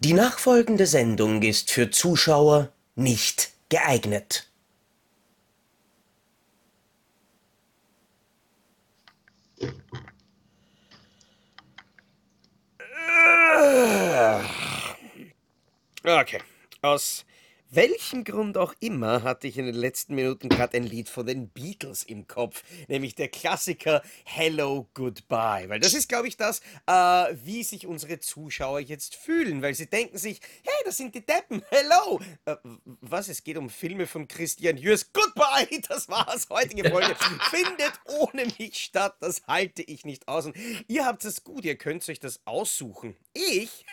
Die nachfolgende Sendung ist für Zuschauer nicht geeignet. Okay. Aus welchem Grund auch immer hatte ich in den letzten Minuten gerade ein Lied von den Beatles im Kopf, nämlich der Klassiker Hello Goodbye. Weil das ist, glaube ich, das, äh, wie sich unsere Zuschauer jetzt fühlen, weil sie denken sich, hey, das sind die Deppen, hello. Äh, was, es geht um Filme von Christian Jürs. Goodbye, das war's, heutige Folge. Findet ohne mich statt, das halte ich nicht aus. Und ihr habt es gut, ihr könnt euch das aussuchen. Ich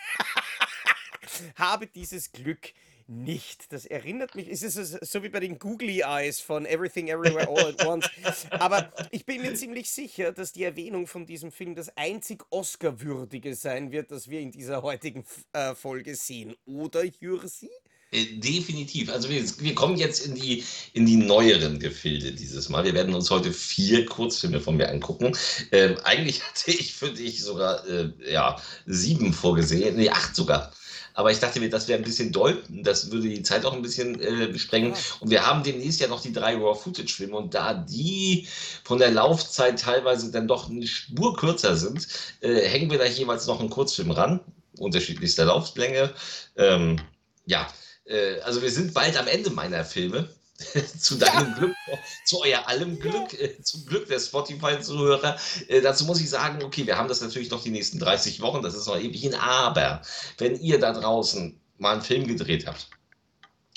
habe dieses Glück nicht. Das erinnert mich, es ist so wie bei den Googly Eyes von Everything Everywhere All at Once. Aber ich bin mir ziemlich sicher, dass die Erwähnung von diesem Film das einzig Oscar-würdige sein wird, das wir in dieser heutigen äh, Folge sehen. Oder, Jürsi? Äh, definitiv. Also wir, wir, kommen jetzt in die, in die neueren Gefilde dieses Mal. Wir werden uns heute vier Kurzfilme von mir angucken. Ähm, eigentlich hatte ich für dich sogar äh, ja, sieben vorgesehen, nee, acht sogar. Aber ich dachte mir, das wäre ein bisschen doll. Das würde die Zeit auch ein bisschen äh, sprengen. Und wir haben demnächst ja noch die drei Raw-Footage-Filme. Und da die von der Laufzeit teilweise dann doch eine Spur kürzer sind, äh, hängen wir da jeweils noch einen Kurzfilm ran. Unterschiedlichster Lauflänge. Ähm, ja, äh, also wir sind bald am Ende meiner Filme. zu deinem ja. Glück, zu euer allem Glück, äh, zum Glück der Spotify-Zuhörer. Äh, dazu muss ich sagen, okay, wir haben das natürlich noch die nächsten 30 Wochen, das ist noch ewig hin, aber wenn ihr da draußen mal einen Film gedreht habt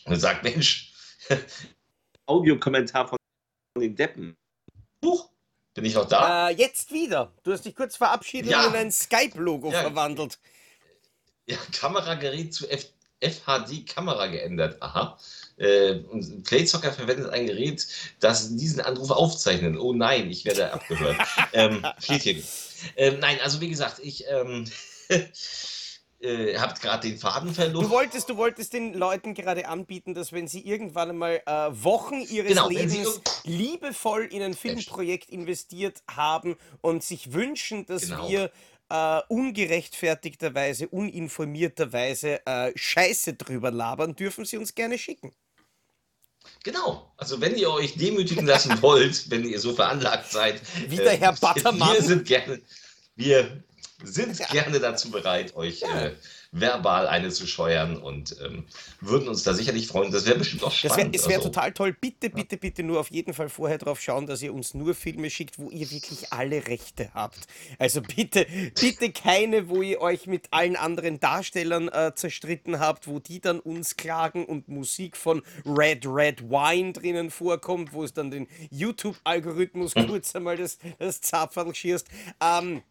und sagt, Mensch, Audiokommentar von den Deppen, Huch, bin ich noch da? Äh, jetzt wieder. Du hast dich kurz verabschiedet ja. und ein Skype-Logo ja. verwandelt. Ja, Kameragerät zu F FHD-Kamera geändert. Aha. Äh, Playzocker verwendet ein Gerät, das diesen Anruf aufzeichnet. Oh nein, ich werde abgehört. ähm. Ähm, nein, also wie gesagt, ich ähm, äh, habt gerade den Faden verloren. Du wolltest, du wolltest den Leuten gerade anbieten, dass wenn sie irgendwann einmal äh, Wochen ihres genau, Lebens liebevoll in ein Filmprojekt investiert haben und sich wünschen, dass genau. wir äh, ungerechtfertigterweise, uninformierterweise äh, Scheiße drüber labern, dürfen sie uns gerne schicken. Genau. Also wenn ihr euch demütigen lassen wollt, wenn ihr so veranlagt seid. Wie der Herr äh, Battermann. Wir sind gerne, wir sind gerne dazu bereit, euch ja. äh, verbal eine zu scheuern und ähm, würden uns da sicherlich freuen. Das wäre bestimmt auch spannend. Es wäre wär also, total toll. Bitte, bitte, bitte nur auf jeden Fall vorher darauf schauen, dass ihr uns nur Filme schickt, wo ihr wirklich alle Rechte habt. Also bitte, bitte keine, wo ihr euch mit allen anderen Darstellern äh, zerstritten habt, wo die dann uns klagen und Musik von Red Red Wine drinnen vorkommt, wo es dann den YouTube-Algorithmus kurz einmal das, das Zapferl schierst. Ähm,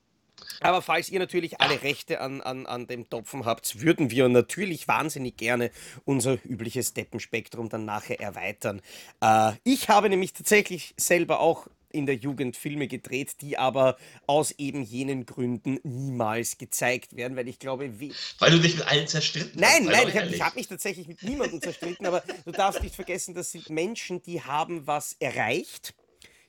aber falls ihr natürlich alle Rechte an, an, an dem Topfen habt, würden wir natürlich wahnsinnig gerne unser übliches Deppenspektrum dann nachher erweitern. Äh, ich habe nämlich tatsächlich selber auch in der Jugend Filme gedreht, die aber aus eben jenen Gründen niemals gezeigt werden, weil ich glaube, wie weil du dich mit allen zerstritten nein, hast. Nein, nein, ich habe hab mich tatsächlich mit niemandem zerstritten, aber du darfst nicht vergessen, das sind Menschen, die haben was erreicht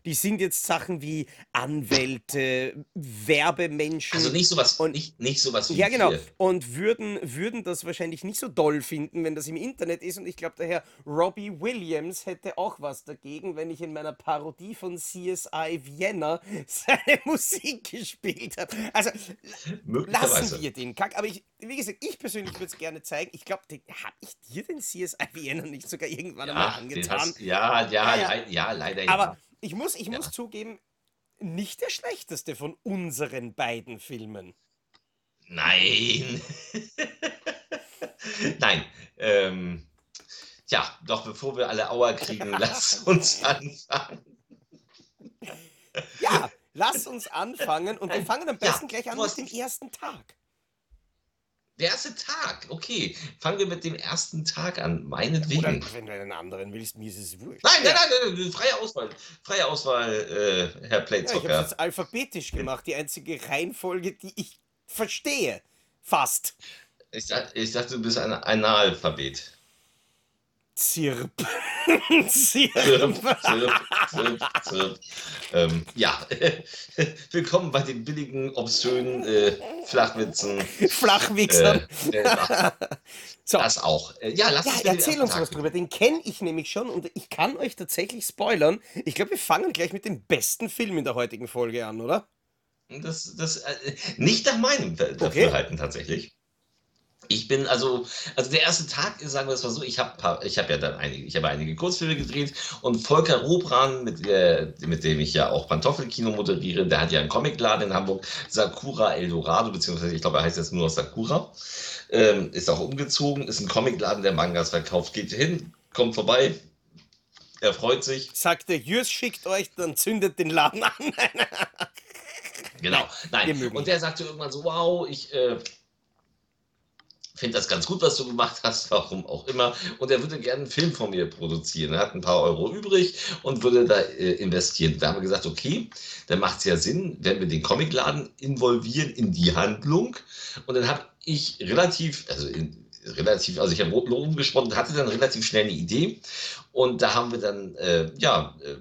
die sind jetzt Sachen wie Anwälte, Werbemenschen. Also nicht sowas, und, nicht, nicht sowas wie Ja, genau. Hier. Und würden, würden das wahrscheinlich nicht so doll finden, wenn das im Internet ist. Und ich glaube, der Herr Robbie Williams hätte auch was dagegen, wenn ich in meiner Parodie von CSI Vienna seine Musik gespielt habe. Also lassen wir den Kack. Aber ich, wie gesagt, ich persönlich würde es gerne zeigen. Ich glaube, habe ich dir den CSI Vienna nicht sogar irgendwann ja, einmal angetan? Hast, ja, ja, ja, ja, leider ja. Ich muss, ich ja. muss zugeben, nicht der schlechteste von unseren beiden Filmen. Nein. Nein. Ähm, ja, doch bevor wir alle Auer kriegen, lass uns anfangen. Ja, lass uns anfangen und wir fangen am besten ja, gleich an mit dem ersten Tag. Der erste Tag, okay. Fangen wir mit dem ersten Tag an, meinetwegen. Oder wenn du einen anderen willst, mir ist es wurscht. Nein, nein, nein, nein, freie Auswahl. Freie Auswahl, äh, Herr Playzocker. Ja, ich habe es alphabetisch gemacht, die einzige Reihenfolge, die ich verstehe. Fast. Ich, ich dachte, du bist ein Analphabet. Zirp. Zirp, Zirp. zirp, zirp. Ähm, ja, willkommen bei den billigen, obszönen äh, Flachwitzen. Flachwichsern. Äh, äh, so. das auch. Äh, ja, lass Ja, uns erzähl uns was drüber. Den kenne ich nämlich schon und ich kann euch tatsächlich spoilern. Ich glaube, wir fangen gleich mit dem besten Film in der heutigen Folge an, oder? Das, das, äh, nicht nach meinem Dafürhalten tatsächlich. Ich bin also, also der erste Tag, sagen wir es mal so, ich habe ich hab ja dann einige, ich habe einige Kurzfilme gedreht und Volker Robran, mit, äh, mit dem ich ja auch Pantoffelkino moderiere, der hat ja einen Comicladen in Hamburg, Sakura Eldorado, beziehungsweise ich glaube, er heißt jetzt nur noch Sakura, ähm, ist auch umgezogen, ist ein Comicladen, der Mangas verkauft, geht hin, kommt vorbei, er freut sich, Sagt der Jürs schickt euch, dann zündet den Laden an. Genau, nein. Und der sagte irgendwann so, wow, ich äh, finde das ganz gut, was du gemacht hast, warum auch immer. Und er würde gerne einen Film von mir produzieren. Er hat ein paar Euro übrig und würde da äh, investieren. Da haben wir gesagt, okay, dann macht es ja Sinn, wenn wir den Comicladen involvieren in die Handlung. Und dann habe ich relativ, also in, relativ, also ich habe rumgesponnen, hatte dann relativ schnell eine Idee. Und da haben wir dann, äh, ja, äh,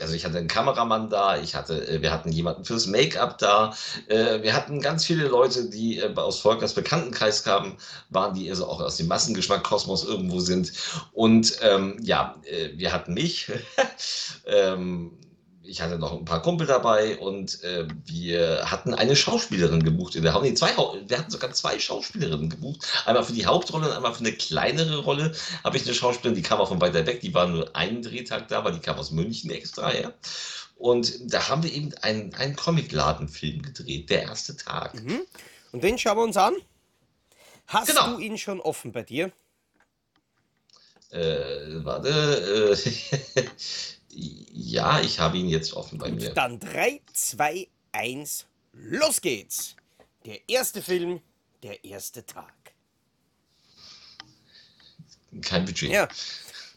also ich hatte einen Kameramann da, ich hatte, äh, wir hatten jemanden fürs Make-up da, äh, wir hatten ganz viele Leute, die äh, aus Volkers Bekanntenkreis kamen, waren, die also auch aus dem Massengeschmack-Kosmos irgendwo sind. Und ähm, ja, wir hatten mich, ähm, ich hatte noch ein paar Kumpel dabei und äh, wir hatten eine Schauspielerin gebucht in der Haupt. Nee, zwei, wir hatten sogar zwei Schauspielerinnen gebucht. Einmal für die Hauptrolle und einmal für eine kleinere Rolle habe ich eine Schauspielerin, die kam auch von weiter weg, die war nur einen Drehtag da, weil die kam aus München extra her. Und da haben wir eben einen, einen Comicladenfilm gedreht, der erste Tag. Mhm. Und den schauen wir uns an. Hast Genau. du ihn schon offen bei dir? Äh, warte. Äh, ja, ich habe ihn jetzt offen bei mir. Dann 3, 2, 1, los geht's. Der erste Film, der erste Tag. Kein Budget. Ja,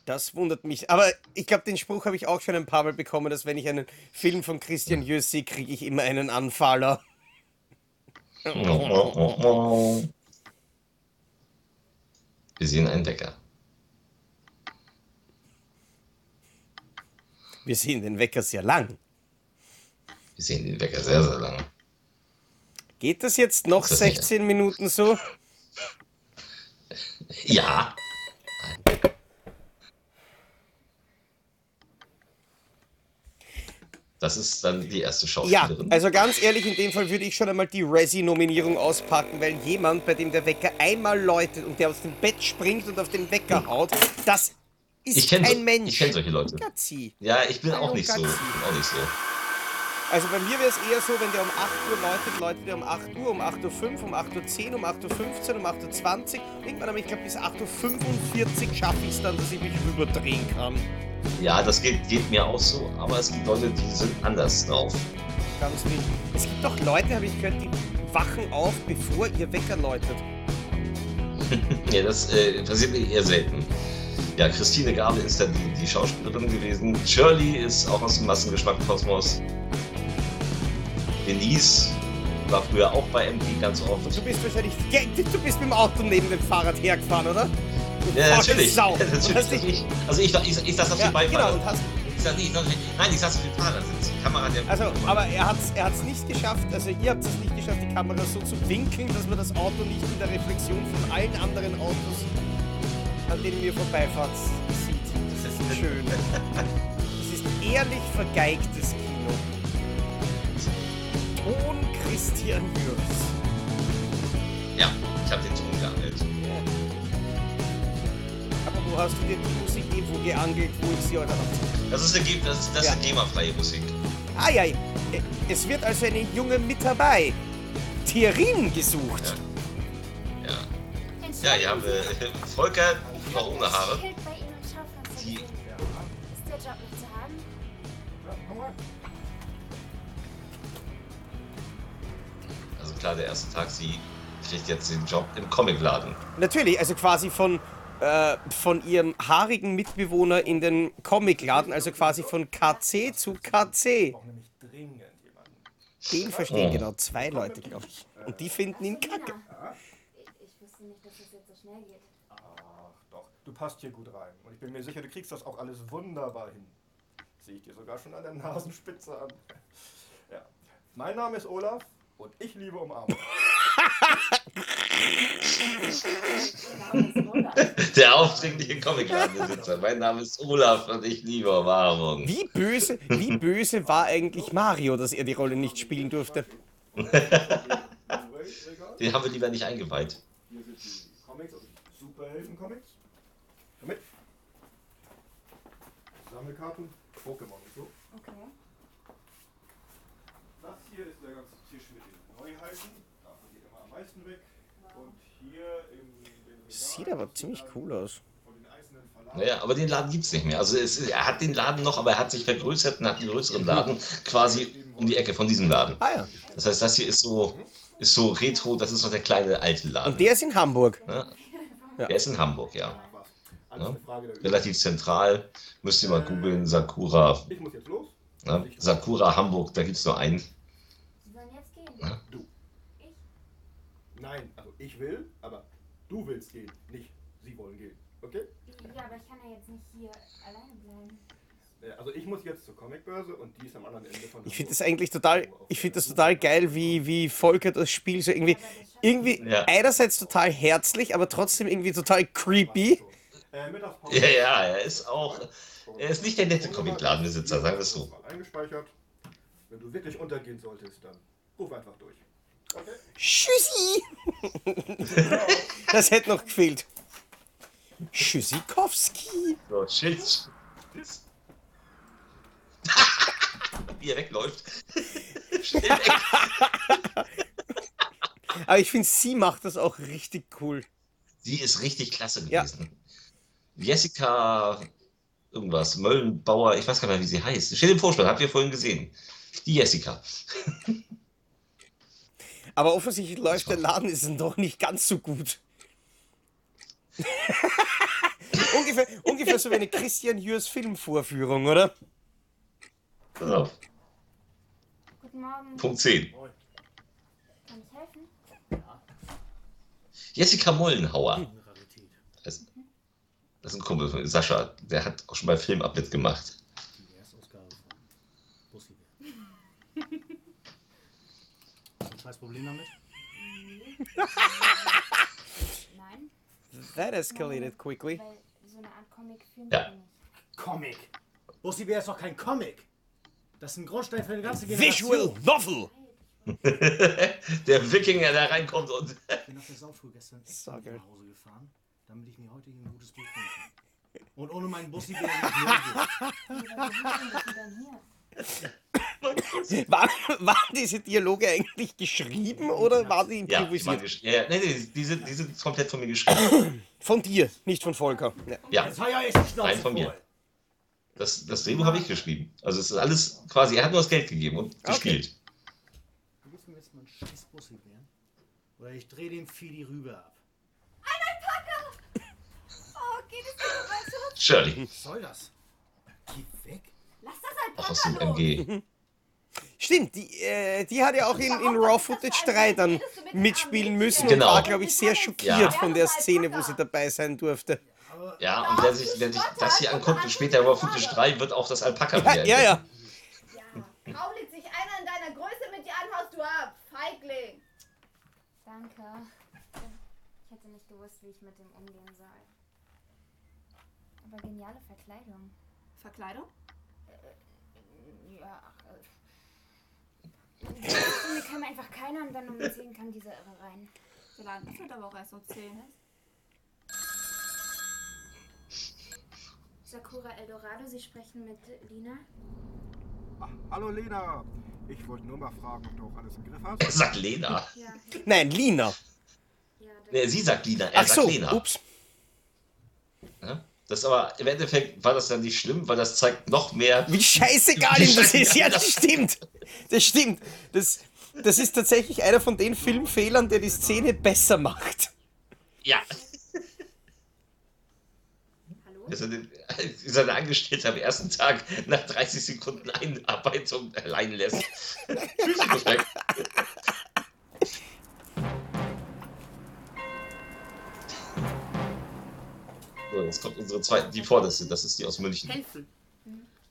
das wundert mich. Aber ich glaube, den Spruch habe ich auch schon ein paar Mal bekommen, dass wenn ich einen Film von Christian Jöss sehe, kriege ich immer einen Anfaller. Wir sehen einen Wecker. Wir sehen den Wecker sehr lang. Wir sehen den Wecker sehr, sehr lange. Geht das jetzt noch das nicht- 16 Minuten so? Ja. Das ist dann die erste Ja, Schauspielerin. also ganz ehrlich, in dem Fall würde ich schon einmal die Resi-Nominierung auspacken, weil jemand, bei dem der Wecker einmal läutet und der aus dem Bett springt und auf den Wecker haut, das ist ich kenne kein so, Mensch. ich kenn solche Leute. Gazzi. Ja, ich bin auch nicht so. Ich bin auch nicht so. Also bei mir wäre es eher so, wenn der um 8 Uhr läutet, läutet der um 8 Uhr, um 8.05 Uhr, um 8.10 Uhr, um 8.15 Uhr, um 8.20 Uhr. Irgendwann aber, ich glaube, bis 8.45 Uhr schaffe ich es dann, dass ich mich rüberdrehen kann. Ja, das geht, geht mir auch so, aber es gibt Leute, die sind anders drauf. Ganz wild. Es gibt doch Leute, habe ich gehört, die wachen auf, bevor ihr Wecker läutet. Ja, das äh, passiert mir eher selten. Ja, Christine Gabel ist dann die, die Schauspielerin gewesen. Shirley ist auch aus dem Massengeschmack-Kosmos. Denise war früher auch bei MD ganz oft. Du bist wahrscheinlich. Du bist mit dem Auto neben dem Fahrrad hergefahren, oder? Ja, natürlich. Sau. Ja, natürlich. dich- Also ich, ich, ich saß auf Ja, dem Beifahrer. genau, und hast, Ich saß, ich nein, ich saß auf dem Fahrersitz. Die Kamera ja also, aber er hat es er hat's nicht geschafft, also ihr habt es nicht geschafft, die Kamera so zu winkeln, dass man das Auto nicht in der Reflexion von allen anderen Autos, an denen ihr vorbeifahrt, sieht. Das ist schön. Das ist ehrlich vergeigtes Kino. Ton Christian Jürgens. Ja, ich habe den Ton geangelt. Aber wo hast du dir die Musik irgendwo geangelt, wo ich sie heute noch Das ist eine, das das Ja. eine GEMA-freie Musik. Ah ja, es wird also eine junge mit dabei. Thierin gesucht. Ja. Ja, ja, äh, Volker, noch ohne Haare. Die- Die... Ist der Job nicht zu haben? Also klar, der erste Tag, sie kriegt jetzt den Job im Comicladen. Natürlich, also quasi von, äh, von ihrem haarigen Mitbewohner in den Comicladen, also quasi von KC zu KC. Den verstehen Oh. genau zwei Leute, glaube ich. Und die finden ihn kacke. Ich wusste wusste nicht, dass das jetzt so schnell geht. Ach doch, du passt hier gut rein. Und ich bin mir sicher, du kriegst das auch alles wunderbar hin. Sehe ich dir sogar schon an der Nasenspitze an. Ja. Mein Name ist Olaf und ich liebe Umarmung. Der aufdringliche Comicladenbesitzer. Mein Name ist Olaf und ich liebe Umarmung. Wie böse, wie böse war eigentlich Mario, dass er die Rolle nicht spielen durfte? Den haben wir lieber nicht eingeweiht. Hier sind die Comics, also die Superhelden-Comics. Komm mit. Sammelkarten, Pokémon und so. Okay. Das hier ist der ganze Tisch mit den Neuheiten. Davon geht immer am meisten weg. Und hier im Sieht aber ziemlich cool aus. Naja, aber den Laden gibt es nicht mehr. Also es, er hat den Laden noch, aber er hat sich vergrößert und hat einen größeren Laden quasi um die Ecke von diesem Laden. Ah ja. Das heißt, das hier ist so, ist so retro, das ist noch der kleine alte Laden. Und der ist in Hamburg. Der ist in Hamburg, ja. Übung. Relativ zentral. Müsst ihr mal googeln, Sakura. Ich muss jetzt los. Ne? Sakura Hamburg, da gibt es nur einen. Sie sollen jetzt gehen. Ja. Du. Ich? Nein, also ich will, aber du willst gehen, nicht sie wollen gehen. Okay? Ja, aber ich kann ja jetzt nicht hier alleine bleiben. Äh, Also ich muss jetzt zur Comicbörse und die ist am anderen Ende von Ich finde das eigentlich total, ich finde das total geil, wie, wie Volker das Spiel so irgendwie, irgendwie Ja. einerseits total herzlich, aber trotzdem irgendwie total creepy. Äh, Mittagspause. Ja, ja, er ist auch. Er ist nicht der nette Comicladenbesitzer, sagen wir es so. Mal Eingespeichert. Wenn du wirklich untergehen solltest, dann ruf einfach durch. Okay? Tschüssi! Das hätte noch gefehlt. Tschüssikowski. So, Schild. Wie er wegläuft. Schnell weg. Aber ich finde, sie macht das auch richtig cool. Sie ist richtig klasse Ja. Jessica irgendwas, Möllenbauer, ich weiß gar nicht mehr, wie sie heißt. Steht im Vorspann, habt ihr vorhin gesehen. Die Jessica. Aber offensichtlich läuft der Laden ist dann doch nicht ganz so gut. ungefähr, ungefähr so wie eine Christian Jürs Filmvorführung, oder? Pass auf, Guten Morgen. Punkt 10. Kann ich helfen? Jessica Mollenhauer. Das, ist ein Kumpel von Sascha, der hat auch schon bei Filmab mitgemacht. Die Erstausgabe von Bussi. Hast du ein scheiß Problem damit? Nein. That escalated quickly. Weil so eine Art Comic Ja. Comic! Bussi Bär ist doch kein Comic! Das ist ein Grundstein für eine ganze Generation. Visual Novel! Der Wikinger, der reinkommt und. Ich bin auf der Sauftour gestern So nach Hause gefahren, damit ich mir heute hier ein gutes Buch holen kann. Und ohne meinen Bussi nicht ist denn hier? War, waren diese Dialoge eigentlich geschrieben oder waren die Ja, improvisiert? gesch- ja, ja, nee, nee, die, sind, die sind komplett von mir geschrieben. Von dir, nicht von Volker. Ja. Ja, ja Nein, von mir. das, das Drehbuch habe ich geschrieben. Also es ist alles quasi, er hat nur das Geld gegeben und gespielt. Du gibst mir jetzt mal einen scheiß Bussi Bären. Oder ich dreh den Fidi Rübe ab. Oh, geht es dir dabei so? Shirley, Was soll das? Geh weg. Lass das auch Alpaka aus dem. MG. Stimmt, die, äh, die hat ja auch in, in Raw Footage 3 dann mitspielen müssen Genau. und war, glaube ich, sehr schockiert Ja. von der Szene, wo sie dabei sein durfte. Ja, und wer sich, wer sich das hier anguckt und später über Footage 3 wird auch das Alpaka Ja, wieder ja, ja. Ja, hault sich einer in deiner Größe mit dir an, haust du ab. Feigling. Danke. Ich hätte nicht gewusst, wie ich mit dem umgehen soll. Aber geniale Verkleidung. Verkleidung? Ja, ach, äh. Mir kam einfach keiner und dann um 10 kam dieser Irre rein. Der Laden öffnet aber auch erst um 10. Sakura Eldorado, Sie sprechen mit Lina? Ach, hallo Lena. Ich wollte nur mal fragen, ob du auch alles im Griff hast. Das sagt Lena. Ja. Nein, Lina. Ja, Nee, sie sagt Lina, er Ach sagt so, Lena. ups. Ja? Das aber im Endeffekt war das dann nicht schlimm, weil das zeigt noch mehr. Wie scheißegal ihm das ist. Ja, das stimmt. Das stimmt. Das, das ist tatsächlich einer von den Filmfehlern, der die Szene besser macht. Ja, Hallo? dass er den- seine Angestellte am ersten Tag nach 30 Sekunden Einarbeitung allein lässt. Tschüss, So, jetzt kommt unsere zweite, die vorderste, das ist die aus München. Helfen.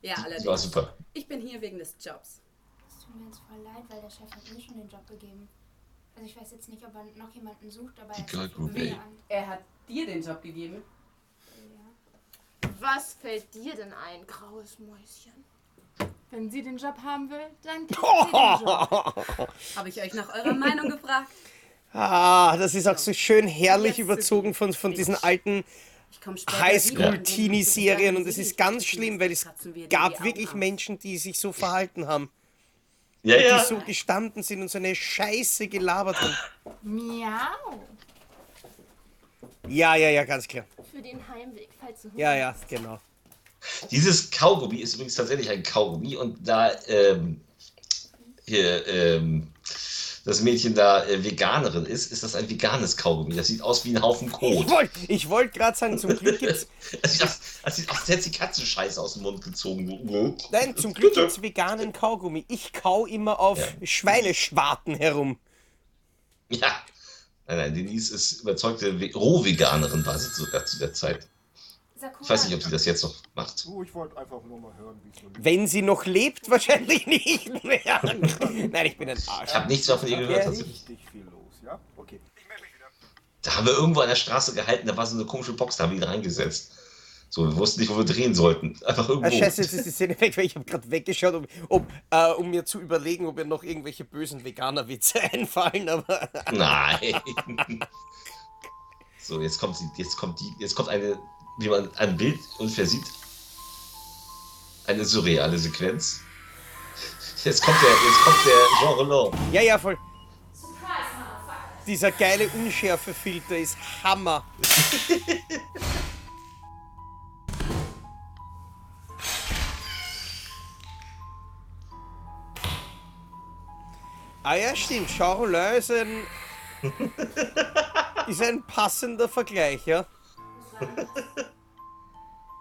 Ja, Die war allerdings. super. Ich bin hier wegen des Jobs. Es tut mir jetzt voll leid, weil der Chef hat mir schon den Job gegeben. Also ich weiß jetzt nicht, ob er noch jemanden sucht, aber Die er Group, ey. Er hat dir den Job gegeben. Ja. Was fällt dir denn ein, graues Mäuschen? Wenn sie den Job haben will, dann kriegt sie den Job. Habe ich euch nach eurer Meinung gefragt? Ah, das ist auch so schön herrlich Jetzt überzogen von, von diesen alten Highschool-Teenie-Serien und es ist ganz schlimm, weil es gab wirklich. Menschen, die sich so verhalten haben. Ja, ja. Die so gestanden sind und so eine Scheiße gelabert haben. Miau. Ja, ja, ja, ganz klar. Für den Heimweg, falls du Ja, ja, genau. Dieses Kaugummi ist übrigens tatsächlich ein Kaugummi und da ähm, hier, ähm, das Mädchen da äh, Veganerin ist, ist das ein veganes Kaugummi. Das sieht aus wie ein Haufen Ich Kot. wollte ich wollt gerade sagen, zum Glück gibt's. Das sieht aus, das sieht aus, als hätte sie Katzenscheiße aus dem Mund gezogen. Nein, zum Glück gibt's veganen Kaugummi. Ich kau immer auf Ja. Schweineschwarten herum. Ja. Nein, nein, Denise ist überzeugte Ve- Rohveganerin, war sie sogar zu der Zeit. Sakura, Ich weiß nicht, ob sie das jetzt noch macht. Ich wollte einfach nur mal hören, wie es so liegt. Wenn sie noch lebt, wahrscheinlich nicht mehr. Nein, ich bin ein Arsch. Ich habe nichts mehr von ihr gehört. Ja. Richtig viel los, ja? Okay. Da haben wir irgendwo an der Straße gehalten, da war so eine komische Box, da haben wir ihn reingesetzt. So, wir wussten nicht, wo wir drehen sollten. Einfach irgendwo. Ah, scheiße, jetzt ist die Szene weg, weil ich habe gerade weggeschaut, um, um, äh, um mir zu überlegen, ob mir noch irgendwelche bösen Veganer-Witze einfallen, aber Nein. so, jetzt kommt sie, jetzt kommt die, jetzt kommt eine, wie man ein Bild ungefähr sieht. Eine surreale Sequenz. Jetzt kommt der, jetzt kommt der Jean Roland. ja, ja, voll. Dieser geile Unschärfefilter ist Hammer. ah ja, stimmt. Jean Rollin ist ein, ist ein passender Vergleich, ja.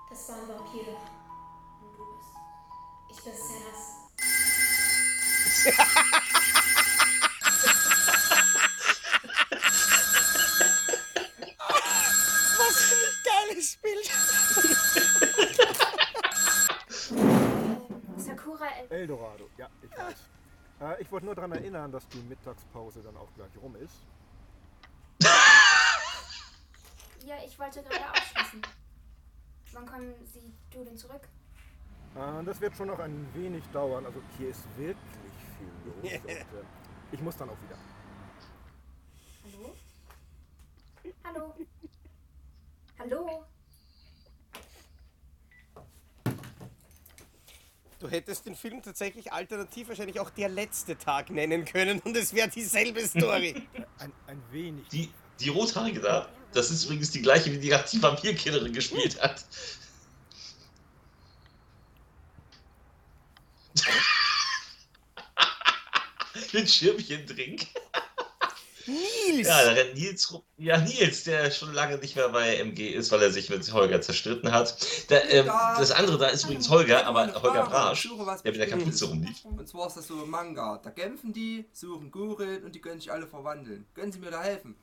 Das waren Vampire. Und du bist. Ich bin Serras. Was für ein geiles Bild. Sakura, äh, Eldorado, ja, ich weiß. Äh, ich wollte nur daran erinnern, dass die Mittagspause dann auch gleich rum ist. Ja, ich wollte gerade ausschließen. Wann kommen Sie, du denn zurück? Äh, das wird schon noch ein wenig dauern. Also hier ist wirklich viel los. Und, äh, ich muss dann auch wieder. Hallo? Hallo? Hallo? Du hättest den Film tatsächlich alternativ wahrscheinlich auch der letzte Tag nennen können und es wäre dieselbe Story. Ein, ein wenig. Die, die Rothaarige da, das ist übrigens die gleiche, wie die die Vampirkillerin gespielt hat. Mit Schirmchendrink. Nils! Ja, da rennt Nils rum. Ja, Nils, der schon lange nicht mehr bei MG ist, weil er sich mit Holger zerstritten hat. Da, ähm, das andere da ist übrigens Holger, aber Holger Brasch, der mit der Kapuze rumlief. Und zwar ist das so ein Manga. Da kämpfen die, suchen Gurin und die können sich alle verwandeln. Können Sie mir da helfen?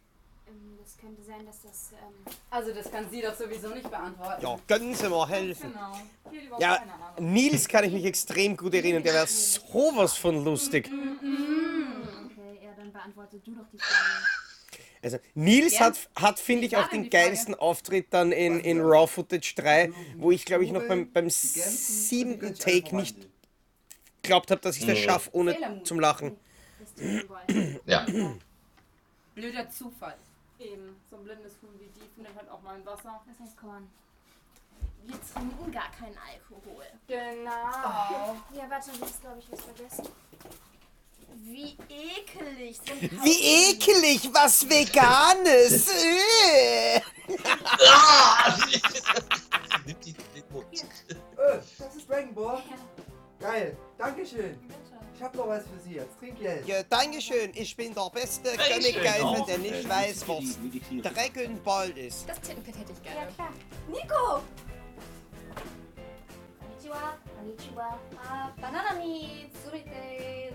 Ähm, das könnte sein, dass das. Ähm, Also das kann sie doch sowieso nicht beantworten. Ja, gönnen Sie mal helfen. Genau. Ja. Nils kann ich mich extrem gut erinnern, der war sowas von lustig. okay, ja, dann beantworte du doch die Frage. Also Nils hat, hat finde ich, war auch den die Frage? geilsten Auftritt dann in, in Raw Footage 3, wo ich glaube ich noch beim, beim können alle Take nicht geglaubt habe, dass ich das schaffe, ohne zum Lachen. Ja. Blöder Zufall. Eben, so ein blindes Huhn wie die findet halt auch mal im Wasser. Das heißt Korn. Wir trinken gar keinen Alkohol. Genau. Ja, warte, du hast, glaube ich, was vergessen. Wie ekelig sind Wie ekelig, was Veganes! Äh. Ah! Nimm die den Mund. Das ist Dragon Ball. Geil, Dankeschön. Ich hab noch was für Sie jetzt. Trink jetzt. Ja, Dankeschön. Ich bin der beste Königgeifer, der nicht äh, weiß, was Dragon Ball ist. Das Tittenpit hätte ich gerne. Ja, klar. Nico! Konnichiwa. Konnichiwa. Ah, Banana ni tsurite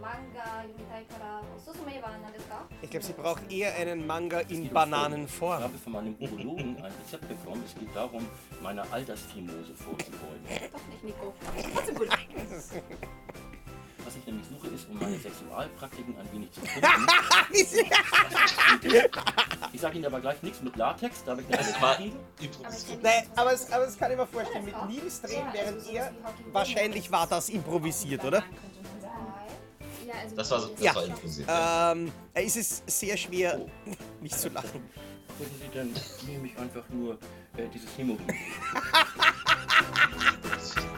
Manga yomitai kara osusume wa nan desu ka? Ich glaube, sie braucht eher einen Manga in Bananenform. Ich habe von meinem Urologen ein Rezept bekommen. Es geht darum, meine Altersfimose vorzubeugen. Doch nicht, Nico. Trotzdem gut. Was ich nämlich suche, ist, um meine Sexualpraktiken ein wenig zu pumpen. ich sage Ihnen aber gleich nichts mit Latex, da habe ich eine Allergie. Nein, aber es, aber es kann ich mir vorstellen, mit Nils drehen, während er. Wahrscheinlich war das improvisiert, oder? Also Das war, so- das Ja. war improvisiert. Ähm, es ist sehr schwer, nicht zu lachen. Wissen Sie, dann nehme ich einfach nur äh, dieses Hämoglobin.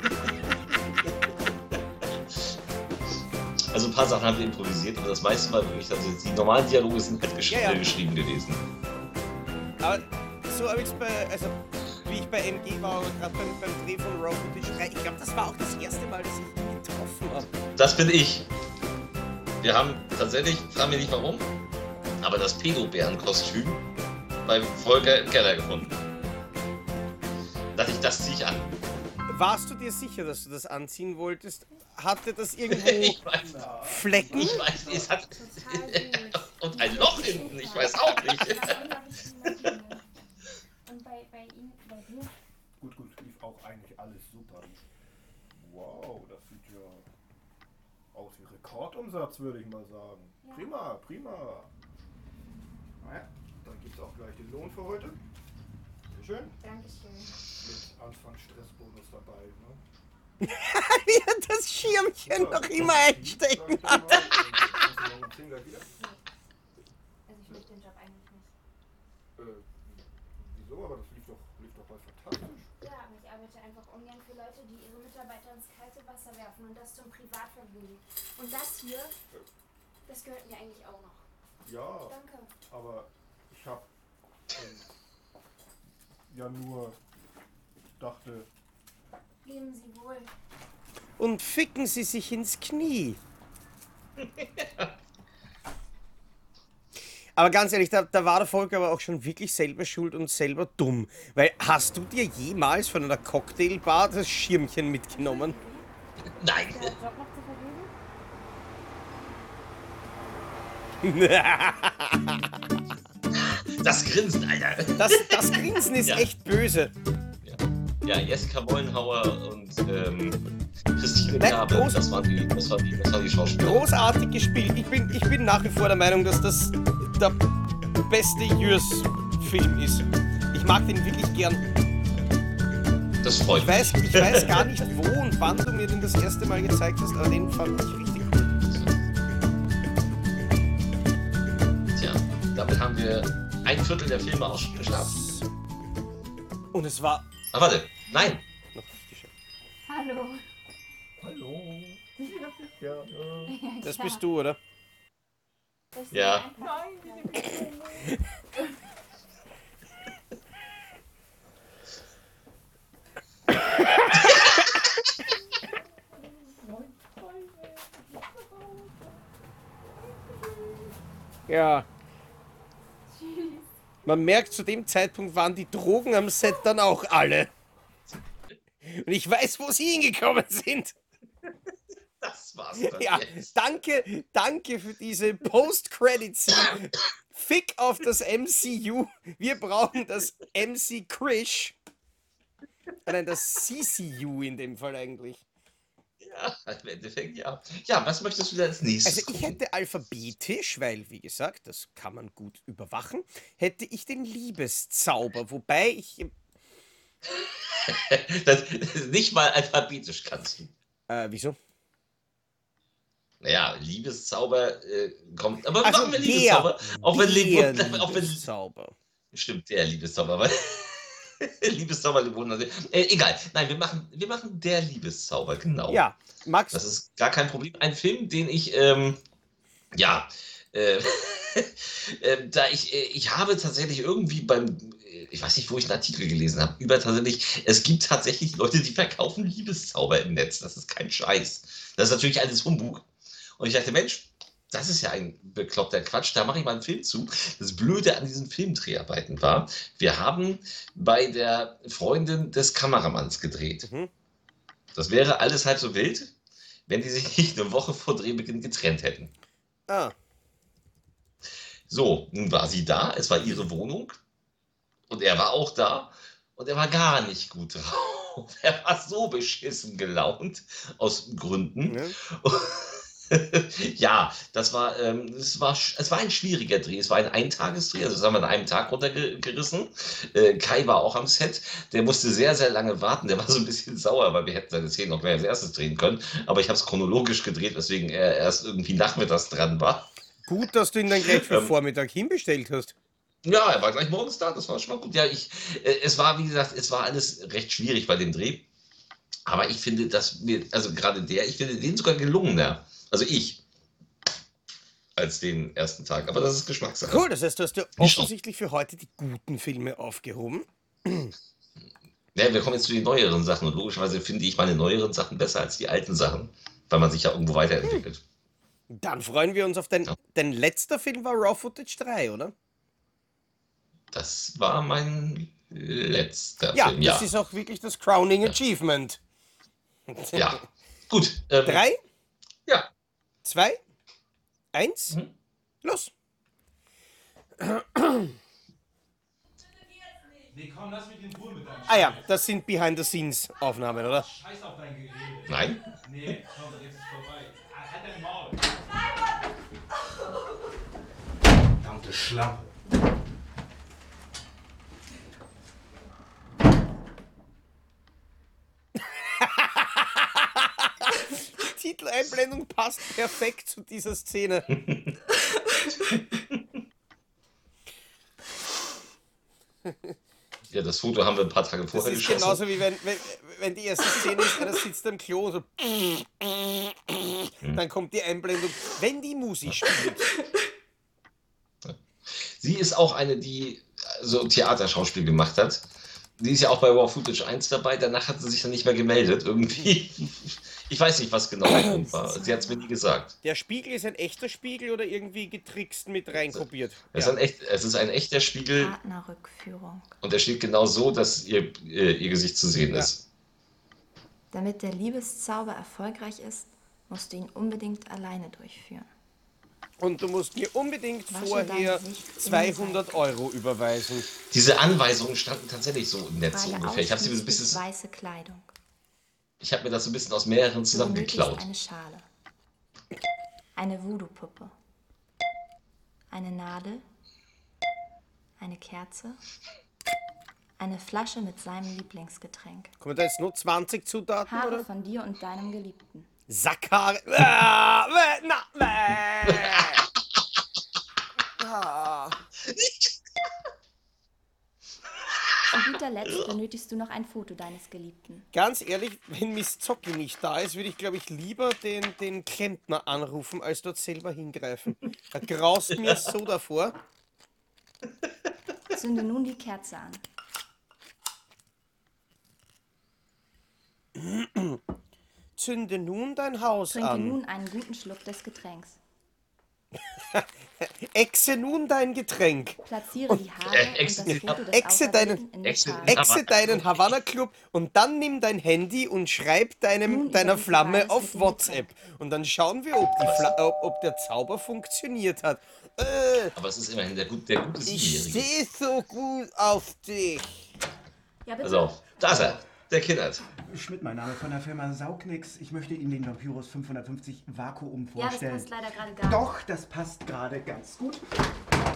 Also ein paar Sachen haben wir improvisiert, aber das meiste war wirklich, also die normalen Dialoge sind halt gesch Ja, ja. äh, geschrieben gewesen. Aber so habe ich es bei, also wie ich bei MG war, gerade beim, beim Dreh von Road to Schrei, ich glaube, das war auch das erste Mal, dass ich ihn getroffen habe. Das bin ich. Wir haben tatsächlich, frag mich nicht warum, aber das Pedobärenkostüm beim Volker im Keller gefunden. Dachte ich, das ziehe ich an. Warst du dir sicher, dass du das anziehen wolltest? Hatte das irgendwo Ich weiß, Flecken? ich weiß, es hat. Und ein Loch hinten, ich weiß auch nicht. Und bei, bei ihm, bei dir? Gut, gut, lief auch eigentlich alles super. Wow, das sieht ja aus wie Rekordumsatz, würde ich mal sagen. Ja. Prima, prima. Naja, dann gibt es auch gleich den Lohn für heute. Sehr schön. Dankeschön. Mit Anfangsstressbonus dabei. Ne? Wie er das Schirmchen noch immer einstecken hat. Also ich möchte den Job eigentlich nicht. Äh, wieso? Aber das lief doch, lief doch bald fantastisch. Ja, aber ich arbeite einfach ungern für Leute, die ihre Mitarbeiter ins kalte Wasser werfen und das zum Privatvergnügen. Und das hier, das gehört mir eigentlich auch noch. Ja, Danke. aber ich hab ähm, ja nur dachte, Leben Sie wohl. Und ficken sie sich ins Knie. Aber ganz ehrlich, da, da war der Volker aber auch schon wirklich selber schuld und selber dumm. Weil hast du dir jemals von einer Cocktailbar das Schirmchen mitgenommen? Nein. Das Grinsen, Alter. Das, das Grinsen ist Ja. echt böse. Ja, Jessica Wollenhauer und ähm, Christine Gabe, das waren die, das waren die, das waren die Schauspieler. Großartig gespielt. Ich bin, ich bin nach wie vor der Meinung, dass das der beste Jürs-Film ist. Ich mag den wirklich gern. Das freut Ich weiß, ich weiß gar nicht, wo und wann du mir den das erste Mal gezeigt hast, aber den fand ich richtig gut. Tja, damit haben wir ein Viertel der Filme auch schon geschafft. Und es war. Ah, warte, nein. Hallo. hallo. Ja, ja. Das bist du, oder? Ich Ja. Ja. Man merkt, zu dem Zeitpunkt waren die Drogen am Set dann auch alle. Und ich weiß, wo sie hingekommen sind. Das war's dann Ja, jetzt. danke, danke für diese Post-Credit-Scene. Fick auf das MCU. Wir brauchen das MC Krish. Nein, das CCU in dem Fall eigentlich. Ja, im Endeffekt ja. Ja, was möchtest du denn als nächstes? Also ich hätte alphabetisch, weil wie gesagt, das kann man gut überwachen, hätte ich den Liebeszauber, wobei ich das, nicht mal alphabetisch kannst du. äh, wieso? Naja, Liebeszauber äh, kommt. Aber Also machen wir Liebeszauber. Auch wenn, Liebeszauber. Stimmt, der Liebeszauber. weil- Liebeszauber, Liebwunder. Äh, egal. Nein, wir machen, wir machen der Liebeszauber, genau. Ja, Max, Das ist gar kein Problem. Ein Film, den ich, ähm, ja, äh, äh, da ich, äh, ich habe tatsächlich irgendwie beim, äh, ich weiß nicht, wo ich einen Artikel gelesen habe, über tatsächlich, es gibt tatsächlich Leute, die verkaufen Liebeszauber im Netz. Das ist kein Scheiß. Das ist natürlich alles Humbug. Und ich dachte, Mensch, das ist ja ein bekloppter Quatsch, da mache ich mal einen Film zu. Das Blöde an diesen Filmdreharbeiten war, wir haben bei der Freundin des Kameramanns gedreht. Mhm. Das wäre alles halb so wild, wenn die sich nicht eine Woche vor Drehbeginn getrennt hätten. Ah. So, nun war sie da, es war ihre Wohnung und er war auch da und er war gar nicht gut drauf. Er war so beschissen gelaunt, aus Gründen. ja, das war, ähm, es war, es war ein schwieriger Dreh. Es war ein Eintagesdreh, also das haben wir an einem Tag runtergerissen. Äh, Kai war auch am Set. Der musste sehr, sehr lange warten. Der war so ein bisschen sauer, weil wir hätten seine Szenen noch mehr als erstes drehen können. Aber ich habe es chronologisch gedreht, weswegen er erst irgendwie nachmittags dran war. Gut, dass du ihn dann gleich für Ähm. Vormittag hinbestellt hast. Ja, er war gleich morgens da, das war schon mal gut. Ja, ich, äh, es war, wie gesagt, es war alles recht schwierig bei dem Dreh. Aber ich finde, dass mir, also gerade der, ich finde den sogar gelungener. Also ich. Als den ersten Tag. Aber das ist Geschmackssache. Cool, das heißt, du hast ja offensichtlich für heute die guten Filme aufgehoben. Ja, wir kommen jetzt zu den neueren Sachen. Und logischerweise finde ich meine neueren Sachen besser als die alten Sachen. Weil man sich ja irgendwo weiterentwickelt. Dann freuen wir uns auf dein. Dein letzter Film war Raw Footage 3, oder? Das war mein letzter Ja, Film. das Ja, ist auch wirklich das Crowning Achievement. ja. Gut. Ähm, Drei? Ja. Mhm. Zwei? Eins? Los. Nee, komm, lass mich in Ruhe mit deinem Ah ja, das sind Behind-the-Scenes-Aufnahmen, oder? Scheiß auf dein Gerede. Nein? Nee, komm, jetzt ist vorbei. Halt dein Maul. Verdammte Schlampe. Die Titeleinblendung passt perfekt zu dieser Szene. Ja, das Foto haben wir ein paar Tage Das vorher ist geschossen. genauso wie wenn, wenn, wenn die erste Szene ist, einer sitzt am Klo so. Dann kommt die Einblendung, wenn die Musik spielt. Sie ist auch eine, die so Theaterschauspiel gemacht hat. Die ist ja auch bei Raw Footage 1 dabei. Danach hat sie sich dann nicht mehr gemeldet. Irgendwie. Ich weiß nicht, was genau der Grund war. Sie hat es mir nie gesagt. Der Spiegel ist ein echter Spiegel oder irgendwie getrickst mit reinkopiert? Es, ist ein echt, es ist ein echter Spiegel Partnerrückführung. und er steht genau so, dass ihr, äh, ihr Gesicht zu sehen ist. Damit der Liebeszauber erfolgreich ist, musst du ihn unbedingt alleine durchführen. Und du musst mir unbedingt Wasche vorher dein Gesicht 200 Euro überweisen. Diese Anweisungen standen tatsächlich so im Netz so ungefähr. Ich habe sie mir so ein ausschließlich bisschen, weiße Kleidung. Ich habe mir das so ein bisschen aus mehreren zusammengeklaut. eine Schale. Eine Voodoo-Puppe. Eine Nadel. Eine Kerze. Eine Flasche mit seinem Lieblingsgetränk. Kommen da jetzt nur 20 Zutaten, Haare oder? von dir und deinem Geliebten. Sackhaare. Ah, na. Ah. Zu guter Letzt benötigst du noch ein Foto deines Geliebten. Ganz ehrlich, wenn Miss Zocki nicht da ist, würde ich, glaube ich, lieber den, den Klempner anrufen, als dort selber hingreifen. Er graust mir so davor. Zünde nun die Kerze an. Zünde nun dein Haus Trinke an. nun einen guten Schluck des Getränks. Exe nun dein Getränk. Platziere die Haare Äh, und exe- das Foto des Exe deinen, Exe- deinen Havanna Club und dann nimm dein Handy und schreib deinem, Nun deiner Flamme auf WhatsApp. Und dann schauen wir, ob, die Fla ob, ob der Zauber funktioniert hat. Äh, Aber es ist immerhin der, gut, der gute ich Siebenjährige. stehe so gut auf dich. Ja, bitte. Pass auf, da ist er, der Kindert. Schmidt, mein Name von der Firma Saugnix. Ich möchte Ihnen den Vampyrus 550 Vakuum Ja, das vorstellen. passt leider gerade gar nicht. Doch, das passt gerade ganz gut.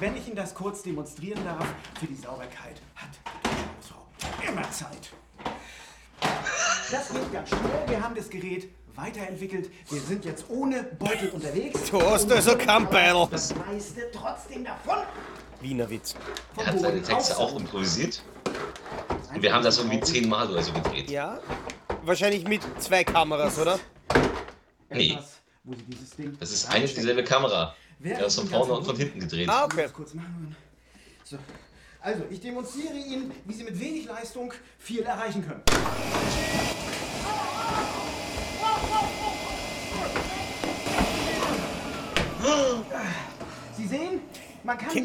Wenn ich Ihnen das kurz demonstrieren darf, für die Sauberkeit hat die Hausfrau immer Zeit. Das geht ganz schnell. Wir haben das Gerät weiterentwickelt. Wir sind jetzt ohne Beutel unterwegs. Du hast Und also können kein aber Beil. Das meiste trotzdem davon. Wiener Witz. Er hat seine Texte auch improvisiert. Und wir haben das irgendwie zehnmal oder so gedreht. Ja? Wahrscheinlich mit zwei Kameras, oder? Nee, Etwas, das ist eine und dieselbe Kamera. Der ist von vorne und von hinten gedreht. Ah, okay. So. Also, ich demonstriere Ihnen, wie Sie mit wenig Leistung viel erreichen können. Sie sehen, Man kann Ken- hier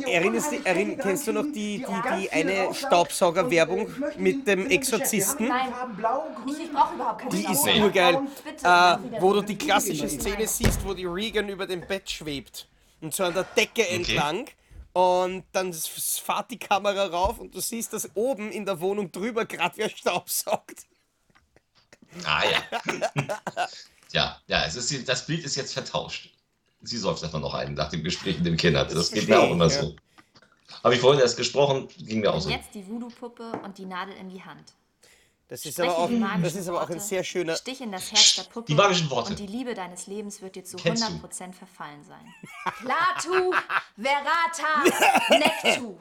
Erinnerst erinn, kennst du noch die, die, die eine. Staubsaugerwerbung mit dem Exorzisten? grün. Ich brauche überhaupt keine Die ist urgeil. Äh, wo du die klassische Szene siehst, wo die Regan über dem Bett schwebt. Und so an der Decke entlang. Und dann fährt die Kamera rauf und du siehst, dass oben in der Wohnung drüber gerade wer Staubsaugt. Ah ja. ja, ja, es ist, das Bild ist jetzt vertauscht. Sie säuft einfach noch einen nach dem Gespräch mit dem Kindern. Das geht mir auch immer verstehe so. Habe ich vorhin erst gesprochen, ging mir auch so. jetzt die Voodoo-Puppe und die Nadel in die Hand. Das ist aber auch, magischen das ist aber auch ein sehr schöner. Stich in das Herz der Puppe. Die magischen Worte. Und die Liebe deines Lebens wird dir zu Kennst du? 100% verfallen sein. Platu, Verata, Nectu.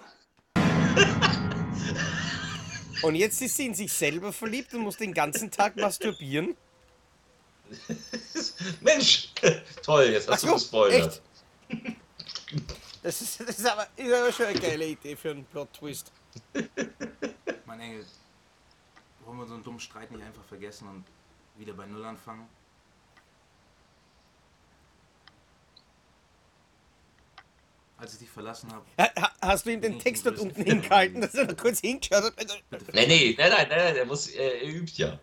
Und jetzt ist sie in sich selber verliebt und muss den ganzen Tag masturbieren. Mensch, toll, jetzt hast Ach du gespoilert. Das ist, das ist, aber, ist aber schon eine geile Idee für einen Plot-Twist. Mein Engel, wollen wir so einen dummen Streit nicht einfach vergessen und wieder bei Null anfangen? Als ich dich verlassen habe. Ha- ha- Hast du ihm den Text dort unten hingehalten, dass er da kurz hingeschaut hat? Also, Nee, nee, nein, nein, nein, nein, der muss, er übt ja.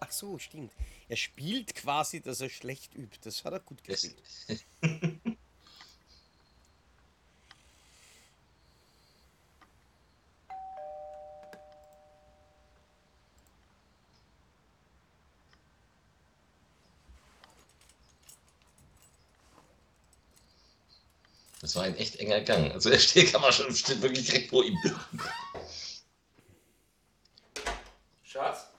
Ach so, stimmt. Er spielt quasi, dass er schlecht übt. Das hat er gut gespielt. Das war ein echt enger Gang. Also der Stehkammer schon steht wirklich direkt vor ihm. Schatz?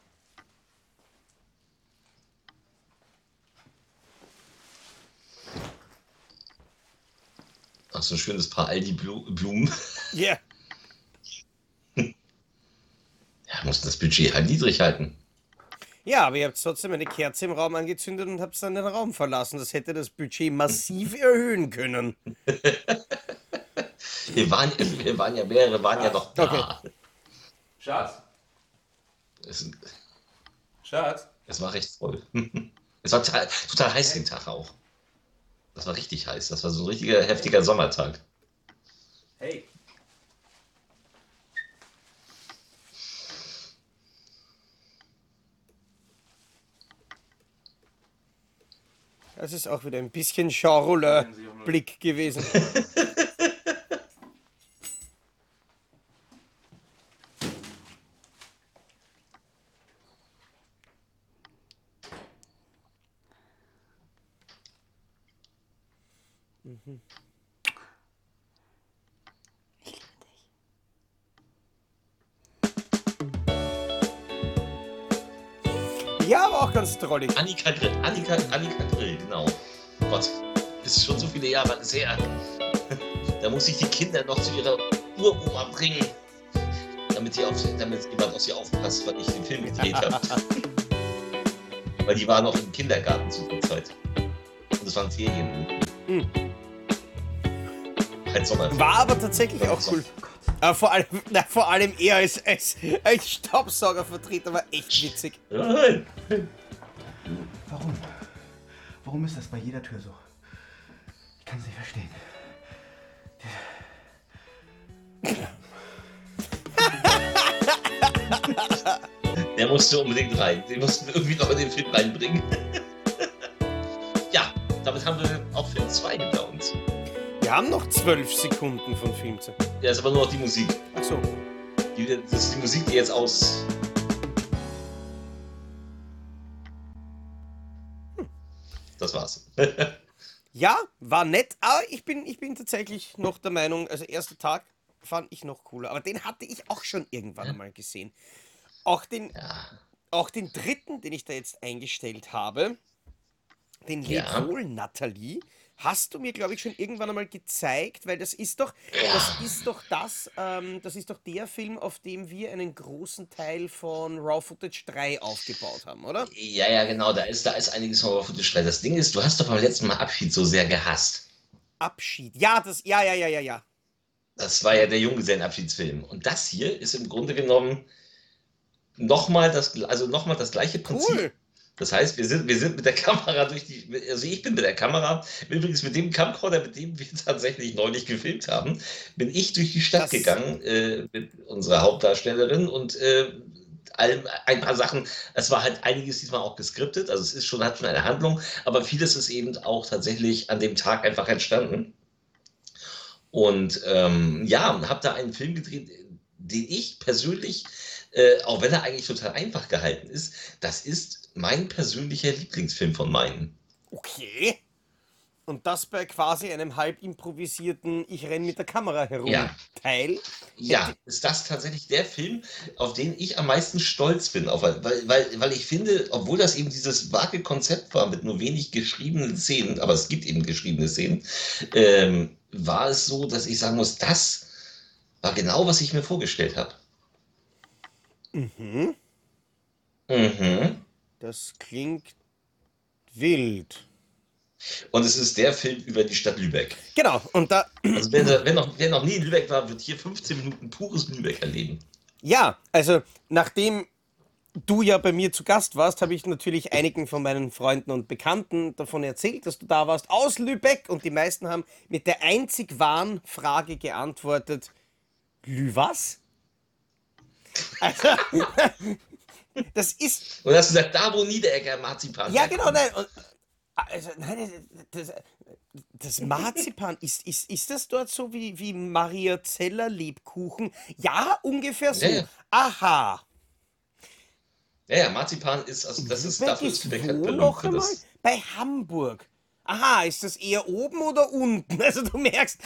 Ach, so ein schönes Paar Aldi-Blumen. Ja. Ja, mussten das Budget halt niedrig halten. Ja, aber ihr habt trotzdem eine Kerze im Raum angezündet und habt dann den Raum verlassen. Das hätte das Budget massiv erhöhen können. Wir waren, wir waren ja mehrere, waren ja noch da. Schatz? Es, Schatz? es war recht voll. Es war total, total heiß den Tag auch. Das war richtig heiß. Das war so ein richtiger heftiger Sommertag. Hey. Das ist auch wieder ein bisschen Jean-Roller-Blick gewesen. Mhm. Ja, aber auch ganz trollig. Annika Grill, Annika, Annika Grill, genau. Oh Gott, ist schon so viele Jahre her. Da muss ich die Kinder noch zu ihrer Uroma bringen, damit, die auf, damit jemand auf sie aufpasst, weil ich den Film gedreht habe. weil die waren noch im Kindergarten zu der Zeit. Und es waren Ferien. Sommer. War aber tatsächlich auch cool. Aber vor allem, na, vor allem er als, als, als Staubsaugervertreter war echt witzig. Warum? Warum ist das bei jeder Tür so? Ich kann es nicht verstehen. Der musste unbedingt rein. Den mussten wir irgendwie noch in den Film reinbringen. ja, damit haben wir auch Film 2 hinter uns. Wir haben noch zwölf Sekunden von Filmzeit. Ja, ist aber nur noch die Musik. Ach so. Die, das ist die Musik, die jetzt aus. Hm. Das war's. Ja, war nett, aber ich bin, ich bin tatsächlich noch der Meinung, also erster Tag fand ich noch cooler. Aber den hatte ich auch schon irgendwann einmal gesehen. Auch den, auch den dritten, den ich da jetzt eingestellt habe, den Ja. Wohl, Nathalie, hast du mir, glaube ich, schon irgendwann einmal gezeigt, weil das ist doch, das ist doch das, ähm, das ist doch der Film, auf dem wir einen großen Teil von Raw Footage 3 aufgebaut haben, oder? Ja, ja, genau, da ist, da ist einiges vom Footage frei. Das Ding ist, du hast doch beim letzten Mal Abschied so sehr gehasst. Abschied. Ja, das, ja, ja, ja, ja, ja. Das war ja der Junggesellenabschiedsfilm. Und das hier ist im Grunde genommen nochmal das, also noch mal das gleiche Prinzip. Cool. Das heißt, wir sind, wir sind mit der Kamera durch die, also ich bin mit der Kamera, übrigens mit dem Camcorder, mit dem wir tatsächlich neulich gefilmt haben, bin ich durch die Stadt Das- gegangen äh, mit unserer Hauptdarstellerin und äh, allem, ein paar Sachen, es war halt einiges diesmal auch geskriptet, also es ist schon, hat schon eine Handlung, aber vieles ist eben auch tatsächlich an dem Tag einfach entstanden. Und ähm, ja, habe da einen Film gedreht, den ich persönlich, äh, auch wenn er eigentlich total einfach gehalten ist, das ist mein persönlicher Lieblingsfilm von meinen. Okay. Und das bei quasi einem halb improvisierten Ich renn mit der Kamera herum Ja. Teil. Ja, ist das tatsächlich der Film, auf den ich am meisten stolz bin, auf, weil, weil, weil ich finde, obwohl das eben dieses vage Konzept war mit nur wenig geschriebenen Szenen, aber es gibt eben geschriebene Szenen, ähm, war es so, dass ich sagen muss, das war genau, was ich mir vorgestellt habe. Mhm. Mhm. Das klingt wild. Und es ist der Film über die Stadt Lübeck. Genau, und da. Also wer, wer, noch, wer noch nie in Lübeck war, wird hier 15 Minuten pures Lübeck erleben. Ja, also nachdem du ja bei mir zu Gast warst, habe ich natürlich einigen von meinen Freunden und Bekannten davon erzählt, dass du da warst aus Lübeck und die meisten haben mit der einzig wahren Frage geantwortet: Lü was? Also, das ist. Und hast du gesagt, da wo Niederegger Marzipan Ja, genau, nein. Und, also, nein, das, das Marzipan, ist, ist, ist das dort so wie, wie Maria Zeller Lebkuchen? Ja, ungefähr so. Ja, ja. Aha. Ja, ja, Marzipan ist, also das ist, dafür ist Lübeck wo noch einmal? Bei Hamburg. Aha, ist das eher oben oder unten? Also du merkst,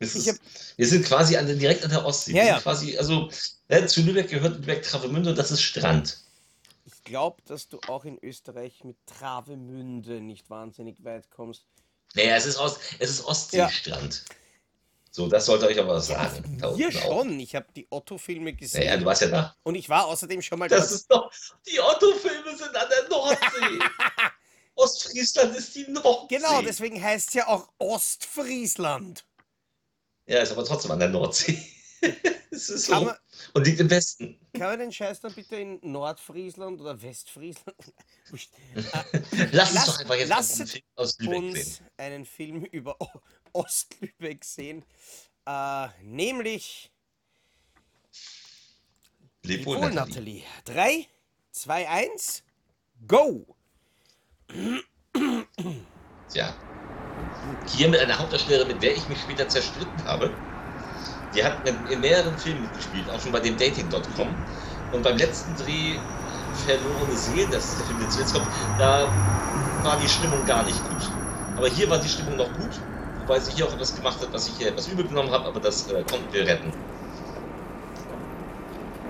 Ist, wir sind quasi an direkt an der Ostsee. Ja, wir ja. quasi, also ja, zu Lübeck gehört Lübeck-Travemünde und das ist Strand. ich glaube, dass du auch in Österreich mit Travemünde nicht wahnsinnig weit kommst. Naja, es ist, Ost, es ist Ostseestrand. So, das sollte euch aber was sagen. Da Hier unten auch. schon. Ich habe die Otto-Filme gesehen. Naja, du warst ja da. Und ich war außerdem schon mal Das ist doch, die Otto-Filme sind an der Nordsee. Ostfriesland ist die Nordsee. Genau, deswegen heißt es ja auch Ostfriesland. Ja, ist aber trotzdem an der Nordsee. es ist so. man- Und liegt im Westen. Kann man den Scheiß dann bitte in Nordfriesland oder Westfriesland? Wurscht. Lass uns doch einfach jetzt einen Film aus Lübeck uns sehen. einen Film über Ostlübeck sehen. Äh, nämlich Leb wohl, wohl, Nathalie. Nathalie. 3, 2, 1, go! Tja. Hier mit einer Hauptdarstellerin, mit der ich mich später zerstritten habe. Die hat in, mehreren Filmen mitgespielt, auch schon bei dem Dating.com. Und beim letzten Dreh Verlorene Seelen, das ist der Film, der zuletzt kommt, da war die Stimmung gar nicht gut. Aber hier war die Stimmung noch gut, wobei sie hier auch etwas gemacht hat, was ich hier etwas übel genommen habe, aber das äh, konnten wir retten.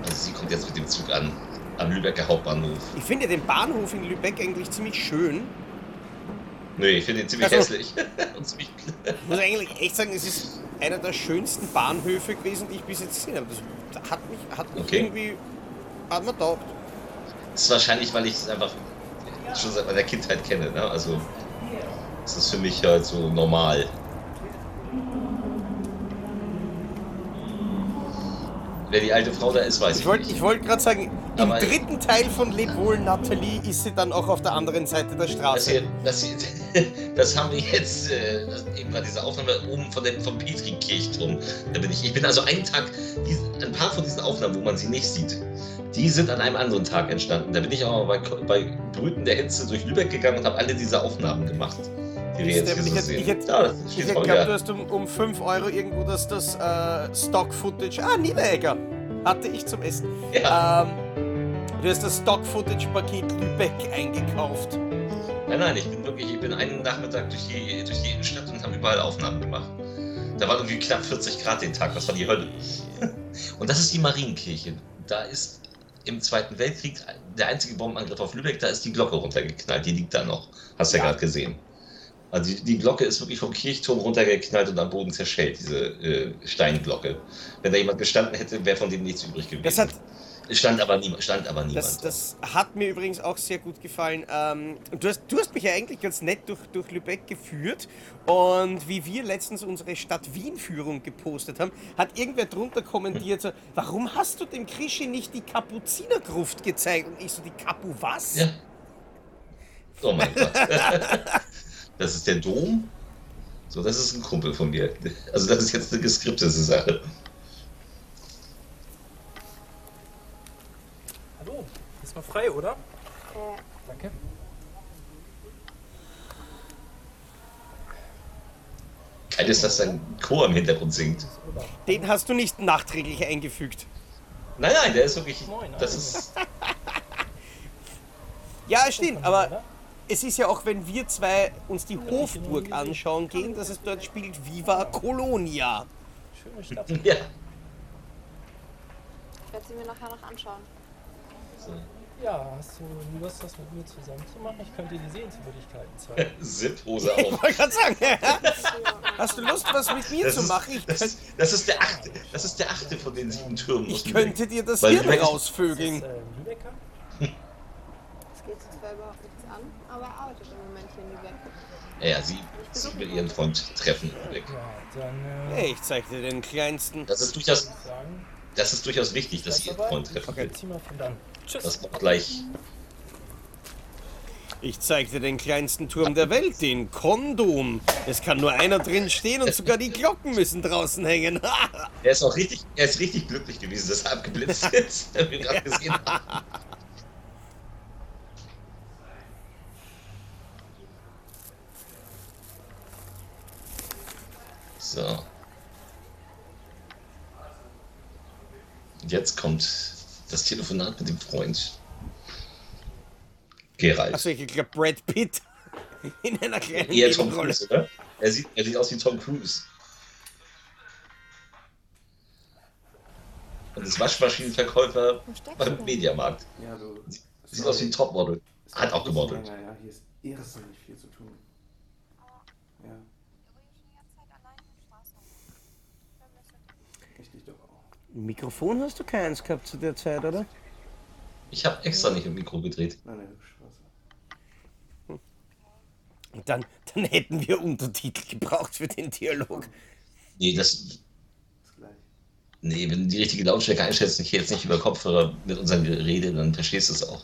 Also sie kommt jetzt mit dem Zug an, am Lübecker Hauptbahnhof. Ich finde den Bahnhof in Lübeck eigentlich ziemlich schön. Nö, ich finde ihn ziemlich Also- hässlich. Und ziemlich Ich muss eigentlich echt sagen, es ist einer der schönsten Bahnhöfe gewesen, die ich bis jetzt gesehen habe. Das hat mich, hat mich Okay. irgendwie. hat mir taugt. Das ist wahrscheinlich, weil ich es einfach schon seit meiner Kindheit kenne. Ne? Also, es ist für mich halt so normal. Wer die alte Frau da ist, weiß ich, Ich wollte nicht. ich wollt gerade sagen, im Aber- dritten Teil von Leb wohl Nathalie ist sie dann auch auf der anderen Seite der Das, Straße. hier, das, hier, das haben wir jetzt, äh, das, eben gerade diese Aufnahme oben von dem, vom Petri-Kirchturm. Da bin ich. Ich bin also einen Tag, ein paar von diesen Aufnahmen, wo man sie nicht sieht, die sind an einem anderen Tag entstanden. Da bin ich auch mal bei, bei Brüten der Hitze durch Lübeck gegangen und habe alle diese Aufnahmen gemacht, die wir jetzt hier ich hätte, sehen. ich hätte, ja, geglaubt, du hast um, um 5 Euro irgendwo das, das äh, Stock-Footage. Ah, Niederegger. Hatte ich zum Essen. Ja. Ähm, du hast das Stock-Footage-Paket Lübeck eingekauft. Nein, nein, ich bin wirklich, ich bin einen Nachmittag durch die, durch die Innenstadt und habe überall Aufnahmen gemacht. Da war irgendwie knapp 40 Grad den Tag, das war die Hölle. Und das ist die Marienkirche. Da ist im Zweiten Weltkrieg der einzige Bombenangriff auf Lübeck, da ist die Glocke runtergeknallt, die liegt da noch. Hast du ja, gerade gesehen. Also die, die Glocke ist wirklich vom Kirchturm runtergeknallt und am Boden zerschellt, diese äh, Steinglocke. Wenn da jemand gestanden hätte, wäre von dem nichts übrig gewesen. Das hat- Es stand aber niemand, stand aber niemand. Das, das hat mir übrigens auch sehr gut gefallen. Ähm, du, hast, du hast mich ja eigentlich ganz nett durch, durch Lübeck geführt. Und wie wir letztens unsere Stadt Wien-Führung gepostet haben, hat irgendwer drunter kommentiert, so, warum hast du dem Krischi nicht die Kapuzinergruft gezeigt? Und ich so, die Kapu was? Ja. Oh mein Gott. Das ist der Dom. So, das ist ein Kumpel von mir. Also das ist jetzt eine geskriptete Sache. Hallo, ist mal frei, oder? Äh, Danke. Geil ist, dass dein Chor im Hintergrund singt. Den hast du nicht nachträglich eingefügt. Nein, nein, der ist wirklich. Das ist. Ja, stimmt, aber es ist ja auch, wenn wir zwei uns die Hofburg anschauen gehen, dass es dort spielt Viva Colonia. Schöne Stadt. Ja. Ich werde sie mir nachher noch anschauen. Ja, hast du Lust, das mit mir zusammen zu machen? Ich könnte dir die Sehenswürdigkeiten zeigen. Zip-Hose Ich auf. wollte gerade sagen, hast du Lust, was mit mir Das zu ist- machen? Ich, Das, ist- das ist der achte. Das ist der achte von den sieben Türmen. ich könnte dir das Hirn ist- rausvögeln. Äh, Lübecker? Es geht sie zwar überhaupt nichts an, aber er arbeitet im Moment hier in Lübeck. Ja, sie, sie will ihren Freund treffen. Weg. Ja, dann. Äh, Hey, ich zeig dir den kleinsten. Das ist durchaus, das ist durchaus wichtig, dass sie ihren Freund treffen will. zieh mal von dann. Tschüss. Das braucht gleich. Ich zeig dir den kleinsten Turm der Welt, den Kondom. Es kann nur einer drin stehen und sogar die Glocken müssen draußen hängen. Er ist auch richtig, er ist richtig glücklich gewesen, dass er abgeblitzt ist. Haben wir gerade gesehen. haben. So. Und jetzt kommt das Telefonat mit dem Freund. Gerald. Achso, ich glaube Brad Pitt in einer kleinen Eher Tom. Cruise, oder? Er sieht, er sieht aus wie Tom Cruise. Und ist Waschmaschinenverkäufer beim Mediamarkt. Ja, du. Sieht aus wie ein Topmodel. Hat auch gemodelt. Ja, ja, hier ist irrsinnig viel zu tun. Ja. Richtig doch auch. Mikrofon hast du keins gehabt zu der Zeit, oder? Ich habe extra nicht im Mikro gedreht. Nein, nein, Straße. Dann, dann hätten wir Untertitel gebraucht für den Dialog. Nee, das. Nee, wenn du die richtige Lautstärke einschätzt, ich jetzt nicht über Kopfhörer mit unserem Gerede, dann verstehst du es auch.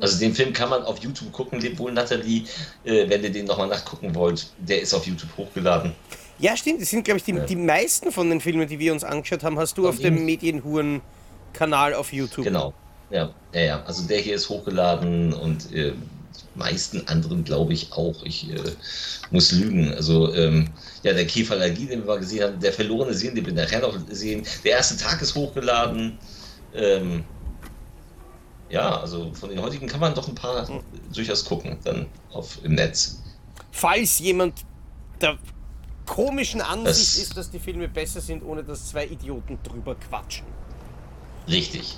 Also den Film kann man auf YouTube gucken, wohl Nathalie, äh, wenn ihr den nochmal nachgucken wollt. Der ist auf YouTube hochgeladen. Ja, stimmt. Das sind, glaube ich, die, die meisten von den Filmen, die wir uns angeschaut haben, hast du auf dem Medienhuren-Kanal auf YouTube. Genau. Ja, ja, ja. Also der hier ist hochgeladen und äh, die meisten anderen glaube ich auch. Ich äh, muss lügen. Also ähm, ja, der Käferallergie, den wir mal gesehen haben, der verlorene Sehen, den wir nachher noch sehen. Der erste Tag ist hochgeladen. Ähm, ja, also von den heutigen kann man doch ein paar durchaus gucken, dann auf im Netz. Falls jemand der komischen Ansicht Das- ist, dass die Filme besser sind, ohne dass zwei Idioten drüber quatschen. Richtig.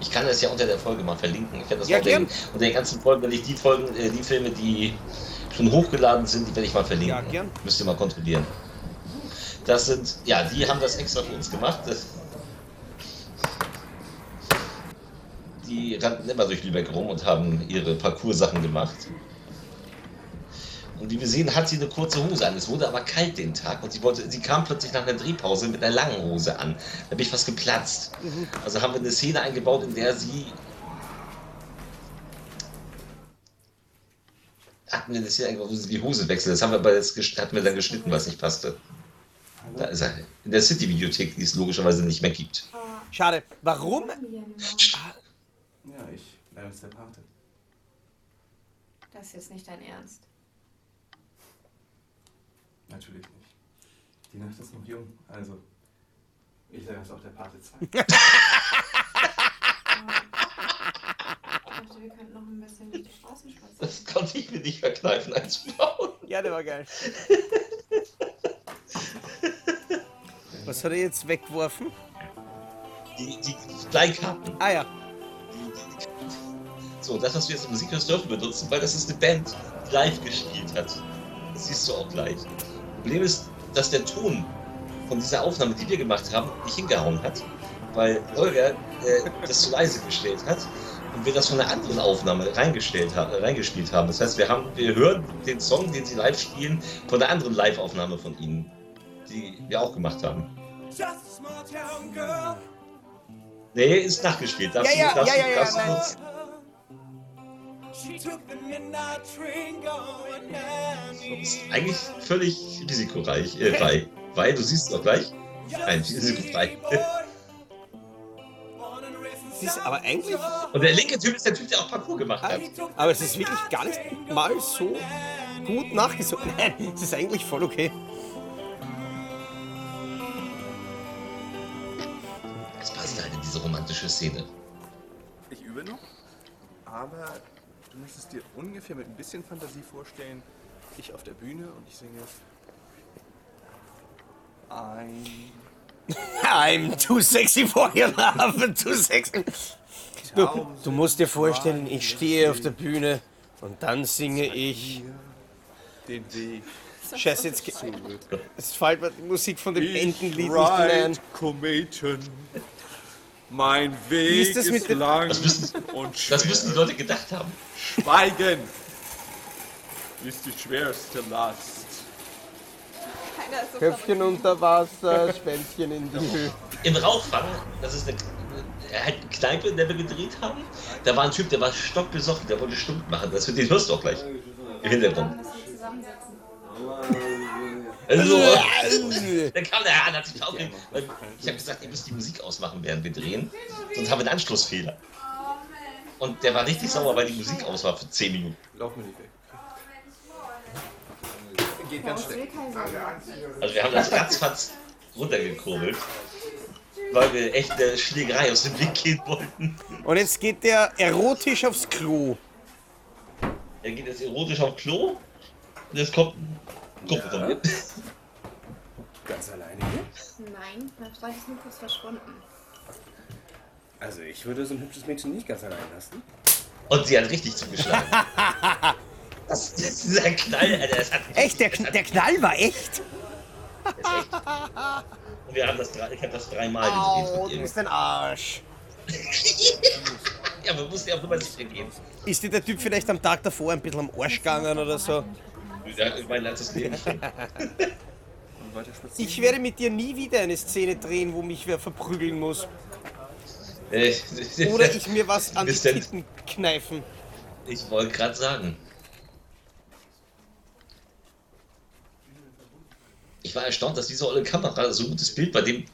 Ich kann das ja unter der Folge mal verlinken. Ich werde das Ja, unter, den, unter den ganzen Folgen, wenn ich die Folgen, äh, die Filme, die schon hochgeladen sind, die werde ich mal verlinken. Ja, gern. Müsst ihr mal kontrollieren. Das sind, ja, die haben das extra für uns gemacht. Das, die rannten immer durch Lübeck rum und haben ihre Parcours-Sachen gemacht. Und wie wir sehen, hat sie eine kurze Hose an. Es wurde aber kalt den Tag und sie, wollte, sie kam plötzlich nach einer Drehpause mit einer langen Hose an. Da bin ich fast geplatzt. Also haben wir eine Szene eingebaut, in der sie. Hatten wir eine Szene eingebaut, wo sie die Hose wechselt. Das haben wir aber jetzt gesch- hatten wir dann geschnitten, was nicht passte. Da ist er. In der City-Videothek, die es logischerweise nicht mehr gibt. Schade. Warum? Ja, ich. Leider ist der Pate. Das ist jetzt nicht dein Ernst. Natürlich nicht. Die Nacht ist noch jung, also. Ich sage es auch der Pate 2. Ich dachte, wir könnten noch ein bisschen durch die Straßen spazieren. Das konnte ich mir nicht verkneifen einzubauen. Ja, der war geil. Was hat er jetzt weggeworfen? Die, die Bleikarten. Ah ja. So, das, was wir jetzt im Musikhörs dürfen benutzen, weil das ist eine Band, die live gespielt hat. Das siehst du auch gleich. Problem ist, dass der Ton von dieser Aufnahme, die wir gemacht haben, nicht hingehauen hat, weil Holger äh, das zu leise gestellt hat und wir das von einer anderen Aufnahme reingestellt ha reingespielt haben. Das heißt, wir, haben, wir hören den Song, den sie live spielen, von der anderen Live-Aufnahme von ihnen, die wir auch gemacht haben. Just small town girl Nee, ist nachgespielt. Darfst Ja, ja, du, darfst ja, ja, darfst ja, nutzen. Das ist eigentlich völlig risikoreich. Äh, bei. Weil, du siehst es doch gleich. Nein, risikofrei. Ist aber eigentlich. Und der linke Typ ist der Typ, der auch Parcours gemacht hat. Aber es ist wirklich gar nicht mal so gut nachgesungen. Nein, es ist eigentlich voll okay. Es passt halt in diese romantische Szene. Ich übe noch, aber du müsstest dir ungefähr mit ein bisschen Fantasie vorstellen, ich auf der Bühne und ich singe ein. I'm too sexy for your love, too sexy. Du, du musst dir vorstellen, ich stehe auf der Bühne und dann singe ich. Den Weg. Scheiße, jetzt, jetzt fällt mir die Musik von dem Entenlied nicht. Kometen. Mein Weg Wie ist das mit dem- lang Das müssen, und schwer. das müssen die Leute gedacht haben. Schweigen ist die schwerste Last. Ist so Köpfchen unter Wasser, Schwänzchen in die Höhe. Im Rauchfang, das ist eine, halt eine Kneipe, in der wir gedreht haben. Da war ein Typ, der war stockbesoffen, der wollte stumpf machen. Das den hörst du auch gleich. Im Hintergrund. Also, dann kam der Herr an, hat sich aufgeregt. Ich habe gesagt, ihr müsst die Musik ausmachen, während wir drehen. Sonst haben wir einen Anschlussfehler. Und der war richtig sauer, weil die Musik aus war für 10 Minuten. Lauf mir nicht weg. Geht ganz schnell. Also wir haben das ratzfatz runtergekurbelt, weil wir echt eine Schlägerei aus dem Weg gehen wollten. Und jetzt geht der erotisch aufs Klo. Er geht jetzt erotisch auf Klo und jetzt kommt ein von mir. Ganz alleine hier? Nein, mein Freund ist nur kurz verschwunden. Also ich würde so ein hübsches Mädchen nicht ganz allein lassen. Und sie hat richtig zugeschlagen. Das, das ist dieser Knall, Alter. Das hat Echt, der, Kn- der Knall war echt? Und wir haben das, drei- ich habe das dreimal Au, du bist ein Arsch. Ja, man muss ja auch immer sicher gehen. Ist dir der Typ vielleicht am Tag davor ein bisschen am Arsch gegangen oder so? Ja, mein letztes Leben. Ich werde mit dir nie wieder eine Szene drehen, wo mich wer verprügeln muss. Äh, Oder ich mir was an die Titten kneifen. Ich wollte gerade sagen. Ich war erstaunt, dass diese olle Kamera so gutes Bild bei dem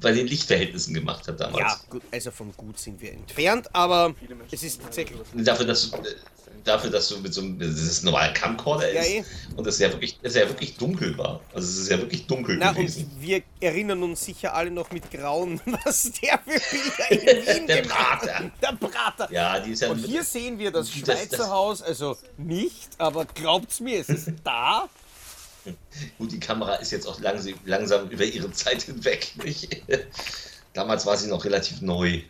bei den Lichtverhältnissen gemacht hat damals. Ja, gut, also vom Gut sind wir entfernt, aber es ist tatsächlich. Dafür, dass du, dafür, dass du mit so einem, das ist ein normaler Camcorder Ja, ist eh. und das ja wirklich, das ja wirklich dunkel war. Also es ist ja wirklich dunkel Na, gewesen. und wir erinnern uns sicher alle noch mit Grauen, was der für Bilder in Wien Der gemacht Prater. hat. Der Prater. Ja, die ist ja Und hier sehen wir das Das- Schweizer das- Haus, also nicht, aber glaubt's mir, es ist da. Gut, die Kamera ist jetzt auch langsam, langsam über ihre Zeit hinweg. Nicht? Damals war sie noch relativ neu.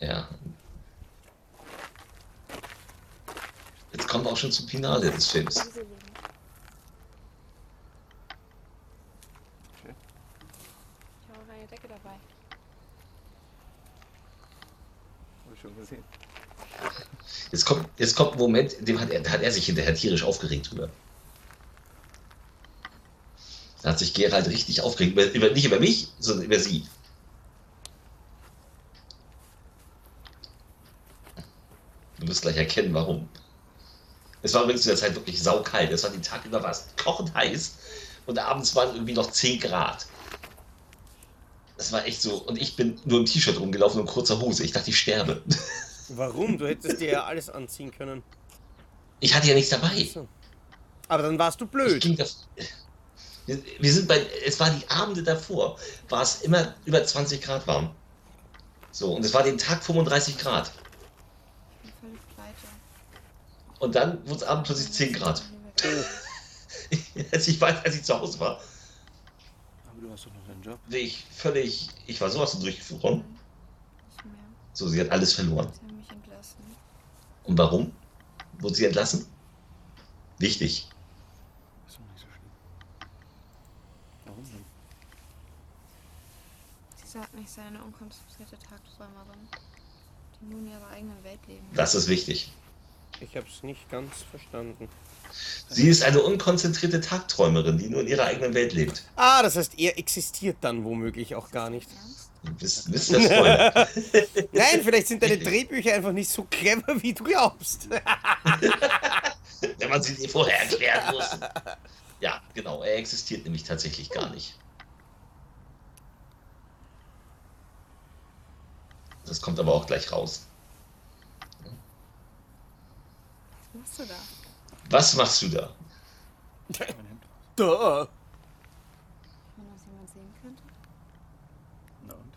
Ja. Jetzt kommen wir auch schon zum Finale des Films. Ich habe eine Decke dabei. Hab ich schon gesehen. Jetzt kommt, jetzt kommt ein Moment, dem hat er, da hat er sich hinterher tierisch aufgeregt drüber. Da hat sich Gerald richtig aufgeregt. Über, nicht über mich, sondern über sie. Du wirst gleich erkennen, warum. Es war übrigens zu der Zeit wirklich saukalt. Es war den Tag über was kochend heiß und abends waren irgendwie noch 10 Grad. Das war echt so. Und ich bin nur im T-Shirt rumgelaufen und kurzer Hose. Ich dachte, ich sterbe. Warum? Du hättest dir ja alles anziehen können. Ich hatte ja nichts dabei. Aber dann warst du blöd. Ging das, wir, sind bei, es war die Abende davor, war es immer über 20 Grad warm. So, und es war den Tag 35 Grad. Ich bin völlig pleite. Und dann wurde es abends plötzlich 10 Grad. als, ich weiß, als ich zu Hause war, Aber du hast doch noch deinen Job. ich völlig, ich war sowas von durchgefroren. Nicht mehr. So, sie hat alles verloren. Sie haben mich entlassen. Und warum? Wurde sie entlassen? Wichtig. Ist doch nicht so schlimm. Warum denn? Sie sagten, ich sei eine unkonzentrierte Tagträumerin, die nur in ihrer eigenen Welt leben. Das ist wichtig. Ich hab's nicht ganz verstanden. Sie ist eine unkonzentrierte Tagträumerin, die nur in ihrer eigenen Welt lebt. Ah, das heißt, er existiert dann womöglich auch gar nicht. Wisst das Spoiler? Nein, vielleicht sind deine Drehbücher einfach nicht so clever, wie du glaubst. Wenn man sie dir vorher erklären muss. Ja, genau. Er existiert nämlich tatsächlich gar nicht. Das kommt aber auch gleich raus. Was machst du da? Was machst du da? Duh. Wenn das jemand sehen könnte? Na und?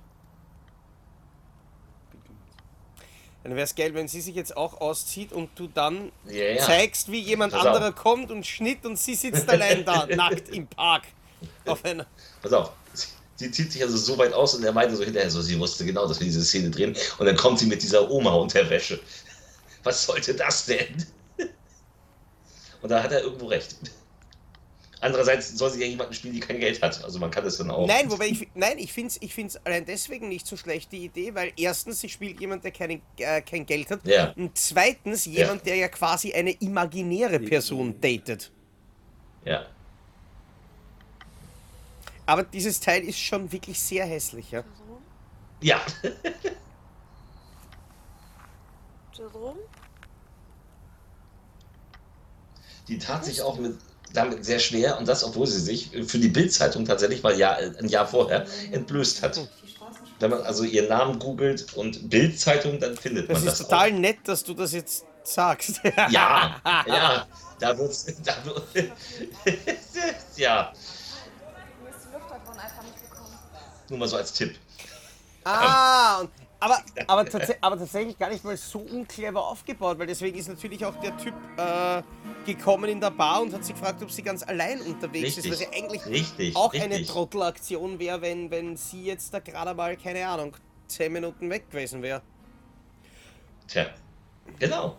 Dann wäre es geil, wenn sie sich jetzt auch auszieht und du dann Ja, ja. zeigst, wie jemand Pass auf. anderer kommt und Schnitt und sie sitzt allein da, nackt im Park. Auf einer. Pass auf. Sie zieht sich also so weit aus und er meinte so hinterher so, sie wusste genau, dass wir diese Szene drehen. Und dann kommt sie mit dieser Oma unter Wäsche. Was sollte das denn? Und da hat er irgendwo recht. Andererseits soll sie ja jemanden spielen, die kein Geld hat. Also man kann das dann auch. Nein, wobei ich, nein, ich finde es ich find's allein deswegen nicht so schlecht, die Idee, weil erstens, sie spielt jemand, der keine, äh, kein Geld hat. Ja. Und zweitens, jemand, der ja quasi eine imaginäre Person datet. Ja. Aber dieses Teil ist schon wirklich sehr hässlich, ja. Ja. Jerome? Die tat sich auch mit, damit sehr schwer und das, obwohl sie sich für die Bildzeitung tatsächlich mal Jahr, ein Jahr vorher entblößt hat. Wenn man also ihren Namen googelt und Bildzeitung, dann findet Das man ist das total nett, dass du das jetzt sagst. auch. Ja, ja, da wird's, da wird, ja, Mir ist die Luft davon einfach nicht gekommen. Nur mal so als Tipp. Ah, und, aber, aber, tats aber tatsächlich gar nicht mal so unclever aufgebaut, weil deswegen ist natürlich auch der Typ äh, gekommen in der Bar und hat sich gefragt, ob sie ganz allein unterwegs Richtig, ist, was ja eigentlich richtig, auch eine richtig. Trottelaktion wäre, wenn, wenn sie jetzt da gerade mal, keine Ahnung, 10 Minuten weg gewesen wäre. Tja, genau.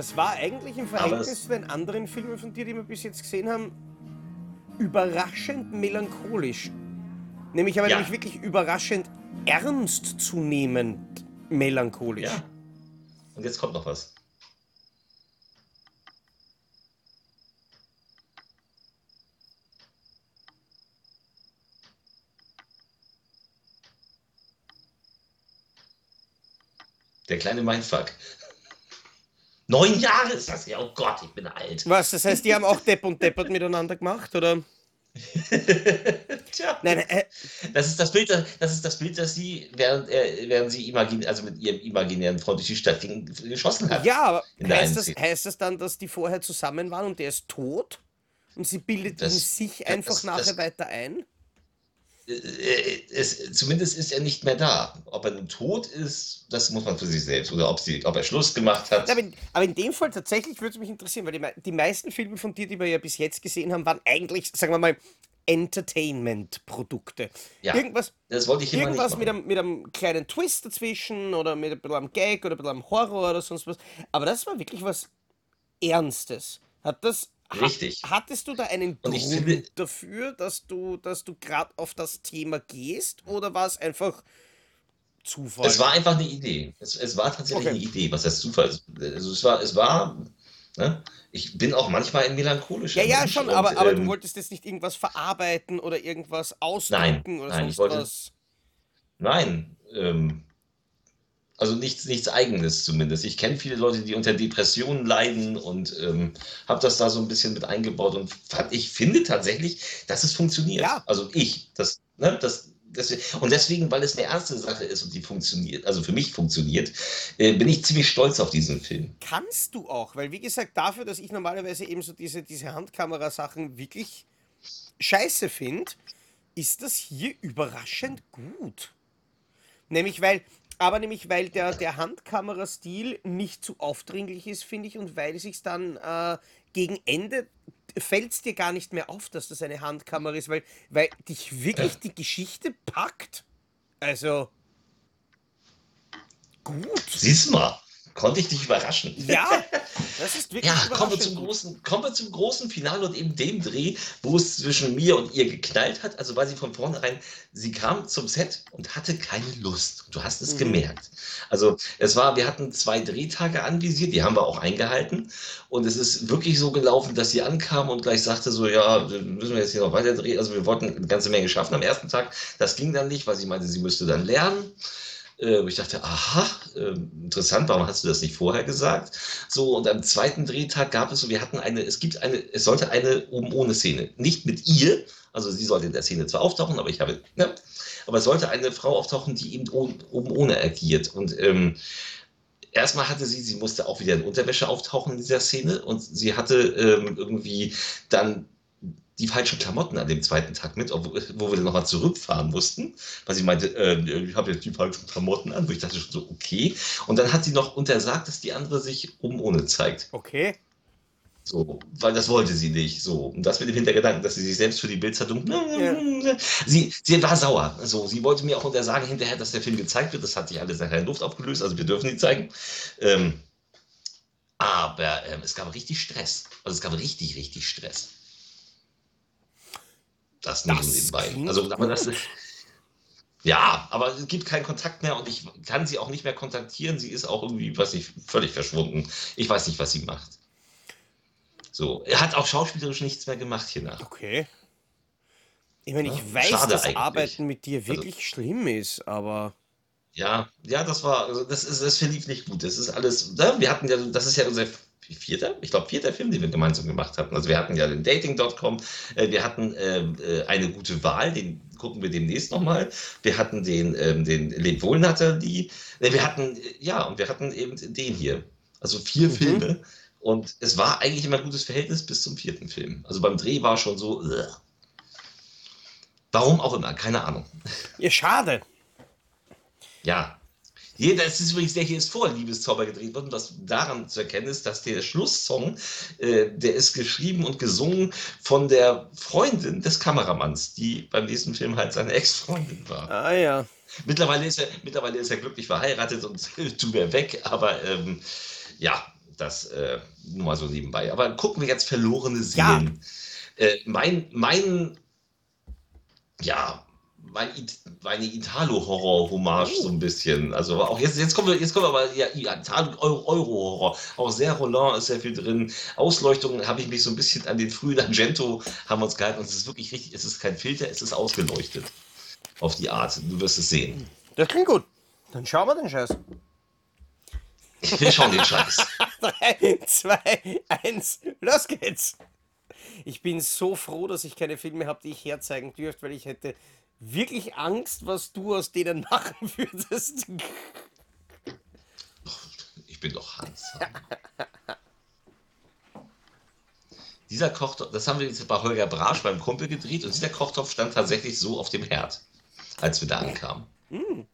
Das war eigentlich im Verhältnis zu den anderen Filmen von dir, die wir bis jetzt gesehen haben, überraschend melancholisch. Nämlich aber Ja. nämlich wirklich überraschend ernstzunehmend melancholisch. Ja. Und jetzt kommt noch was. Der kleine Mindfuck. Neun Jahre ist das ja. Oh Gott, ich bin alt. Was, das heißt, die haben auch Depp und Deppert miteinander gemacht, oder? Tja. Nein, äh, Das ist das Bild, das das ist das Bild, das sie, während, er, während sie imagin, also mit ihrem imaginären Freund durch die Stadt ging, geschossen hat. ja, aber heißt das, heißt das dann, dass die vorher zusammen waren und der ist tot? Und sie bildet Das- sich einfach das- nachher weiter ein? Äh, es, zumindest ist er nicht mehr da. Ob er nun tot ist, das muss man für sich selbst. Oder ob, sie, ob er Schluss gemacht hat. Ja, aber, in, aber in dem Fall tatsächlich würde es mich interessieren, weil die, die meisten Filme von dir, die wir ja bis jetzt gesehen haben, waren eigentlich, sagen wir mal, Entertainment-Produkte. Ja, irgendwas das wollte ich immer nicht irgendwas mit einem, mit einem kleinen Twist dazwischen oder mit ein bisschen einem Gag oder ein bisschen einem Horror oder sonst was. Aber das war wirklich was Ernstes. Hat das. Richtig. Hattest du da einen Grund finde- dafür, dass du, dass du gerade auf das Thema gehst? Oder war es einfach Zufall? Es war einfach eine Idee. Es, es war tatsächlich Okay. eine Idee, was heißt Zufall ist. Also es war, es war, ne? ich bin auch manchmal ein melancholischer Ja, ja, Mensch schon, und, aber, aber du ähm, wolltest jetzt nicht irgendwas verarbeiten oder irgendwas ausdrücken Nein, oder nein, sonst ich wollte- was. Nein, ähm, also nichts, nichts Eigenes zumindest. Ich kenne viele Leute, die unter Depressionen leiden und ähm, habe das da so ein bisschen mit eingebaut und fand, ich finde tatsächlich, dass es funktioniert. Also ich, das, ne, das, das, und deswegen, weil es eine ernste Sache ist und die funktioniert, also für mich funktioniert, äh, bin ich ziemlich stolz auf diesen Film. Kannst du auch, weil wie gesagt, dafür, dass ich normalerweise eben so diese, diese Handkamera-Sachen wirklich scheiße finde, ist das hier überraschend gut. Nämlich, weil Aber nämlich, weil der, der Handkamerastil nicht zu aufdringlich ist, finde ich, und weil es sich dann äh, gegen Ende fällt es dir gar nicht mehr auf, dass das eine Handkamera ist, weil, weil dich wirklich die Geschichte packt. Also. Gut. Siehst du mal, konnte ich dich überraschen. Ja, das ist wirklich Ja, kommen wir, zum großen, kommen wir zum großen Finale und eben dem Dreh, wo es zwischen mir und ihr geknallt hat. Also war sie von vornherein, sie kam zum Set und hatte keine Lust. Du hast es Mhm. gemerkt. Also es war, wir hatten zwei Drehtage anvisiert, die haben wir auch eingehalten. Und es ist wirklich so gelaufen, dass sie ankam und gleich sagte so, ja, müssen wir jetzt hier noch weiter drehen. Also wir wollten eine ganze Menge schaffen am ersten Tag. Das ging dann nicht, weil sie meinte, sie müsste dann lernen. Äh, ich dachte, aha, äh, interessant, warum hast du das nicht vorher gesagt? So, und am zweiten Drehtag gab es so, wir hatten eine, es gibt eine, es sollte eine oben ohne Szene. Nicht mit ihr, also sie sollte in der Szene zwar auftauchen, aber ich habe, ne? Aber es sollte eine Frau auftauchen, die eben oben ohne agiert. Und ähm, erstmal hatte sie, sie musste auch wieder in Unterwäsche auftauchen in dieser Szene und sie hatte ähm, irgendwie dann die falschen Klamotten an dem zweiten Tag mit, obwohl, wo wir dann nochmal zurückfahren mussten, weil sie meinte, äh, ich habe jetzt die falschen Klamotten an, wo ich dachte schon so, okay. Und dann hat sie noch untersagt, dass die andere sich oben ohne zeigt. Okay. So, weil das wollte sie nicht. So, und das mit dem Hintergedanken, dass sie sich selbst für die Bildzeitung. Sie, sie war sauer. So, sie wollte mir auch untersagen hinterher, dass der Film gezeigt wird. Das hat sich alles nachher in Luft aufgelöst, also wir dürfen ihn zeigen. Ähm, aber ähm, es gab richtig Stress. Also es gab richtig, richtig Stress. Das nur so nebenbei. Also, aber das, ja, aber es gibt keinen Kontakt mehr und ich kann sie auch nicht mehr kontaktieren. Sie ist auch irgendwie, weiß ich, völlig verschwunden. Ich weiß nicht, was sie macht. So, er hat auch schauspielerisch nichts mehr gemacht hiernach. Okay. Ich meine, ich Ja, weiß, dass eigentlich. Arbeiten mit dir Also- wirklich schlimm ist, aber. Ja, ja, das war, also das ist, das verlief nicht gut. Das ist alles, ne? wir hatten ja, das ist ja unser vierter, ich glaube vierter Film, den wir gemeinsam gemacht hatten. Also wir hatten ja den Dating.com, äh, wir hatten ähm, äh, eine gute Wahl, den gucken wir demnächst nochmal. Wir hatten den, ähm, den Leb wohl Natalie, äh, wir hatten, äh, ja, und wir hatten eben den hier. Also vier Mhm. Filme. Und es war eigentlich immer ein gutes Verhältnis bis zum vierten Film. Also beim Dreh war schon so, äh. warum auch immer, keine Ahnung. Ja, schade. Ja. Das ist übrigens, der hier ist vor Liebeszauber gedreht worden. Was daran zu erkennen ist, dass der Schlusssong, äh, der ist geschrieben und gesungen von der Freundin des Kameramanns, die beim nächsten Film halt seine Ex-Freundin war. Ah ja. Mittlerweile ist er, mittlerweile ist er glücklich verheiratet und tut er weg, aber ähm, ja, das äh, nur mal so nebenbei. Aber gucken wir jetzt verlorene Seelen. Äh, mein, mein, ja, meine Italo-Horror-Hommage so ein bisschen. Also auch jetzt, jetzt kommen wir, jetzt kommen wir aber ja, Italo-Euro-Horror. Auch sehr Roland ist sehr viel drin. Ausleuchtung habe ich mich so ein bisschen an den frühen Argento haben wir uns gehalten. Und es ist wirklich richtig, es ist kein Filter, es ist ausgeleuchtet. Auf die Art. Du wirst es sehen. Das klingt gut. Dann schauen wir den Scheiß. Wir schauen den Scheiß. 3, 2, 1, los geht's! Ich bin so froh, dass ich keine Filme habe, die ich herzeigen dürfte, weil ich hätte wirklich Angst, was du aus denen machen würdest. Ich bin doch Hans. Dieser Kochtopf, das haben wir jetzt bei Holger Brasch beim Kumpel gedreht und dieser Kochtopf stand tatsächlich so auf dem Herd, als wir da ankamen. Hm,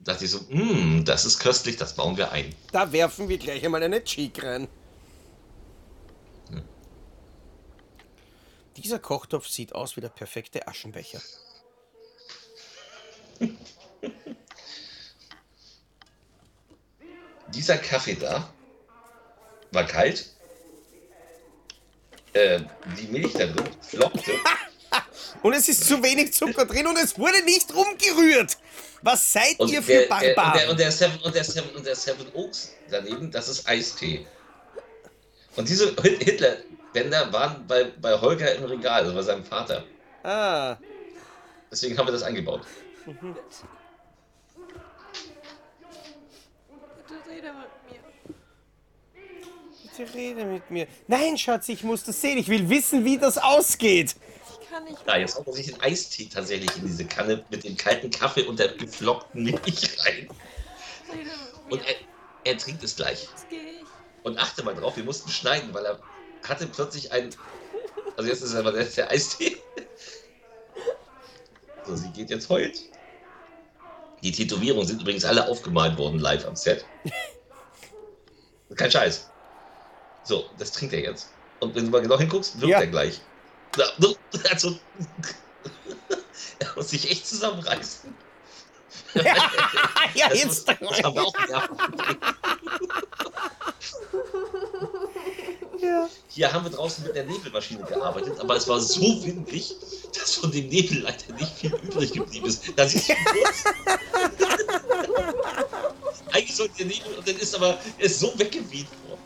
Da dachte ich so, "Mm, das ist köstlich, das bauen wir ein. Da werfen wir gleich einmal eine Cheek rein. Dieser Kochtopf sieht aus wie der perfekte Aschenbecher. Dieser Kaffee da war kalt. Äh, die Milch da drin floppte. Und es ist zu wenig Zucker drin und es wurde nicht rumgerührt. Was seid Und ihr für der, der, und, der, Barbaren? und, der Seven, und, der Seven, und der Seven Oaks daneben, das ist Eistee. Und diese Hit- Hitler-Bänder waren bei, bei Holger im Regal, also bei seinem Vater. Ah. Deswegen haben wir das eingebaut. Mhm. Bitte rede mit mir. Bitte rede mit mir. Nein, Schatz, ich muss das sehen. Ich will wissen, wie das ausgeht. Ich kann nicht. Da, jetzt haut er sich den Eistee tatsächlich in diese Kanne mit dem kalten Kaffee und der geflockten Milch rein. Rede mit Und er, er trinkt es gleich. Jetzt gehe ich. Und achte mal drauf, wir mussten schneiden, weil er hatte plötzlich ein. Also jetzt ist aber der, der Eistee. So, sie geht jetzt heult. Die Tätowierungen sind übrigens alle aufgemalt worden live am Set. Kein Scheiß. So, das trinkt er jetzt. Und wenn du mal genau hinguckst, wirkt Ja. er gleich. Ja, so, Also, er muss sich echt zusammenreißen. ja, Das jetzt. muss- das haben wir auch gelernt. Hier haben wir draußen mit der Nebelmaschine gearbeitet, aber es war so windig, dass von dem Nebel leider nicht viel übrig geblieben ist. Das ist. Eigentlich sollte der Nebel, und dann ist aber er ist so weggeweht worden.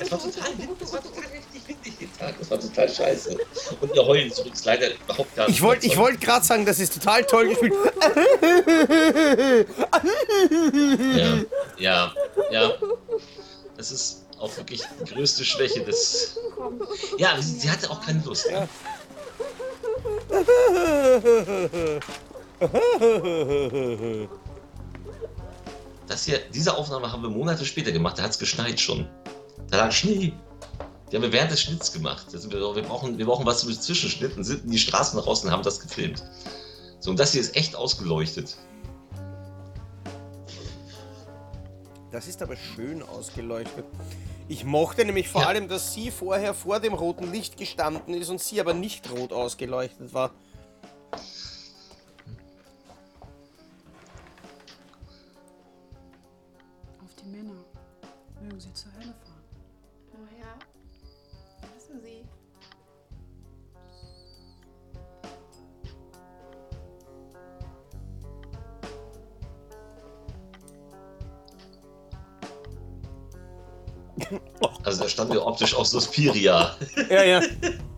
Es war total windig, es war total richtig windig den Tag. Das war total scheiße. Und ihr Heulen zurück ist leider überhaupt gar nicht. Ich wollte ich wollt gerade sagen, das ist total toll gespielt. Ja, ja, ja. Das ist auch wirklich die größte Schwäche des. Ja, sie, sie hatte auch keine Lust. Ja. Das hier, diese Aufnahme haben wir Monate später gemacht, da hat es geschneit schon. Da lag Schnee. Die haben wir während des Schnitts gemacht. Sind wir, wir, brauchen, wir brauchen was zum Zwischenschnitt und sind in die Straßen raus und haben das gefilmt. So, und das hier ist echt ausgeleuchtet. Das ist aber schön ausgeleuchtet. Ich mochte nämlich vor allem, dass sie vorher vor dem roten Licht gestanden ist und sie aber nicht rot ausgeleuchtet war. Optisch auf Suspiria. Ja, ja.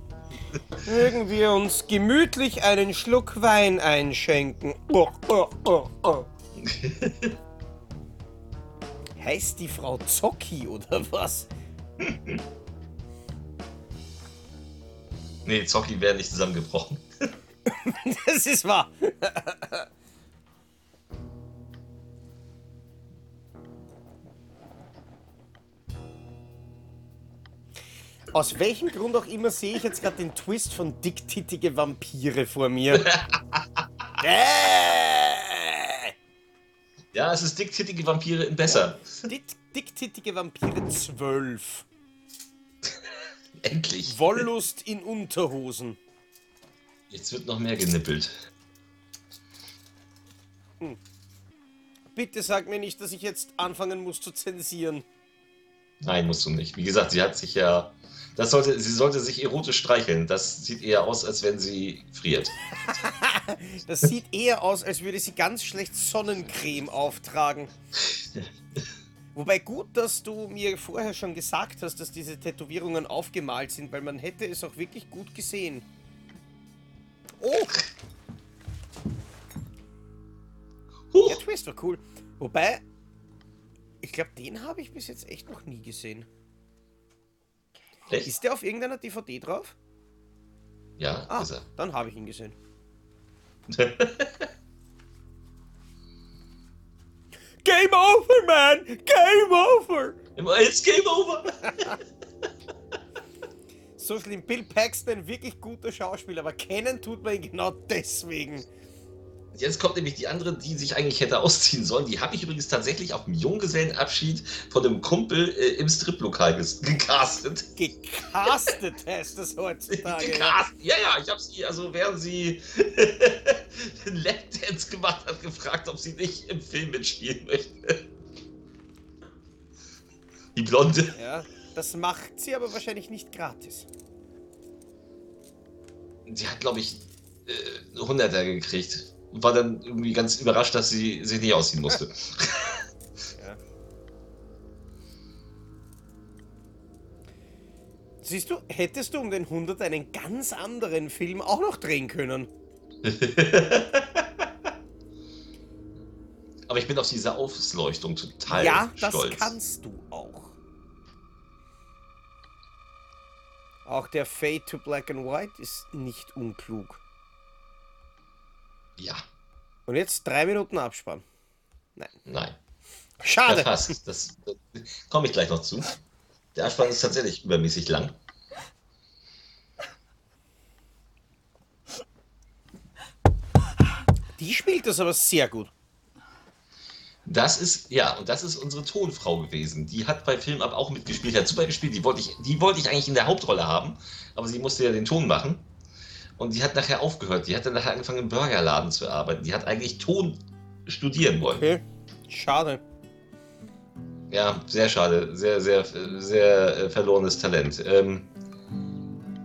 Mögen wir uns gemütlich einen Schluck Wein einschenken. Oh, oh, oh, oh. Heißt die Frau Zocki oder was? Nee, Zocki wäre nicht zusammengebrochen. Das ist wahr. Aus welchem Grund auch immer sehe ich jetzt gerade den Twist von dicktittige Vampire vor mir. äh, Ja, es ist dicktittige Vampire in besser. Dick, dicktittige Vampire 12. Endlich. Wollust in Unterhosen. Jetzt wird noch mehr genippelt. Bitte sag mir nicht, dass ich jetzt anfangen muss zu zensieren. Nein, musst du nicht. Wie gesagt, sie hat sich ja. Das sollte, sie sollte sich erotisch streicheln. Das sieht eher aus, als wenn sie friert. Das sieht eher aus, als würde sie ganz schlecht Sonnencreme auftragen. Wobei gut, dass du mir vorher schon gesagt hast, dass diese Tätowierungen aufgemalt sind, weil man hätte es auch wirklich gut gesehen. Oh! Der Twist war cool. Wobei, ich glaube, den habe ich bis jetzt echt noch nie gesehen. Echt? Ist der auf irgendeiner DVD drauf? Ja, Ah, ist er. dann habe ich ihn gesehen. Game over, man! Game over! It's game over! so schlimm. Bill Paxton, wirklich guter Schauspieler, aber kennen tut man ihn genau deswegen. Jetzt kommt nämlich die andere, die sich eigentlich hätte ausziehen sollen. Die habe ich übrigens tatsächlich auf dem Junggesellenabschied von einem Kumpel äh, im Striplokal gecastet. Gecastet heißt das heutzutage. Gecastet? Ja, ja, ich habe sie, also während sie einen Lapdance gemacht hat, gefragt, ob sie nicht im Film mitspielen möchte. Die Blonde. Ja, das macht sie aber wahrscheinlich nicht gratis. Sie hat, glaube ich, äh, 100er gekriegt. Und war dann irgendwie ganz überrascht, dass sie sich nicht ausziehen musste. Siehst du, hättest du um den 100 einen ganz anderen Film auch noch drehen können. Aber ich bin auf diese Ausleuchtung total ja, das stolz. kannst du auch. Auch der Fade to Black and White ist nicht unklug. Ja. Und jetzt drei Minuten Abspann. Nein. Nein. Schade. Ja, fast. Das, das komme ich gleich noch zu. Der Abspann ist tatsächlich übermäßig lang. Die spielt das aber sehr gut. Das ist, ja, und das ist unsere Tonfrau gewesen. Die hat bei Film Up auch mitgespielt, hat super gespielt. Die wollte ich, die wollte ich eigentlich in der Hauptrolle haben, aber sie musste ja den Ton machen. Und die hat nachher aufgehört. Die hat dann nachher angefangen im Burgerladen zu arbeiten. Die hat eigentlich Ton studieren wollen. Okay. Schade. Ja, sehr schade. Sehr, sehr, sehr äh, verlorenes Talent. Ähm,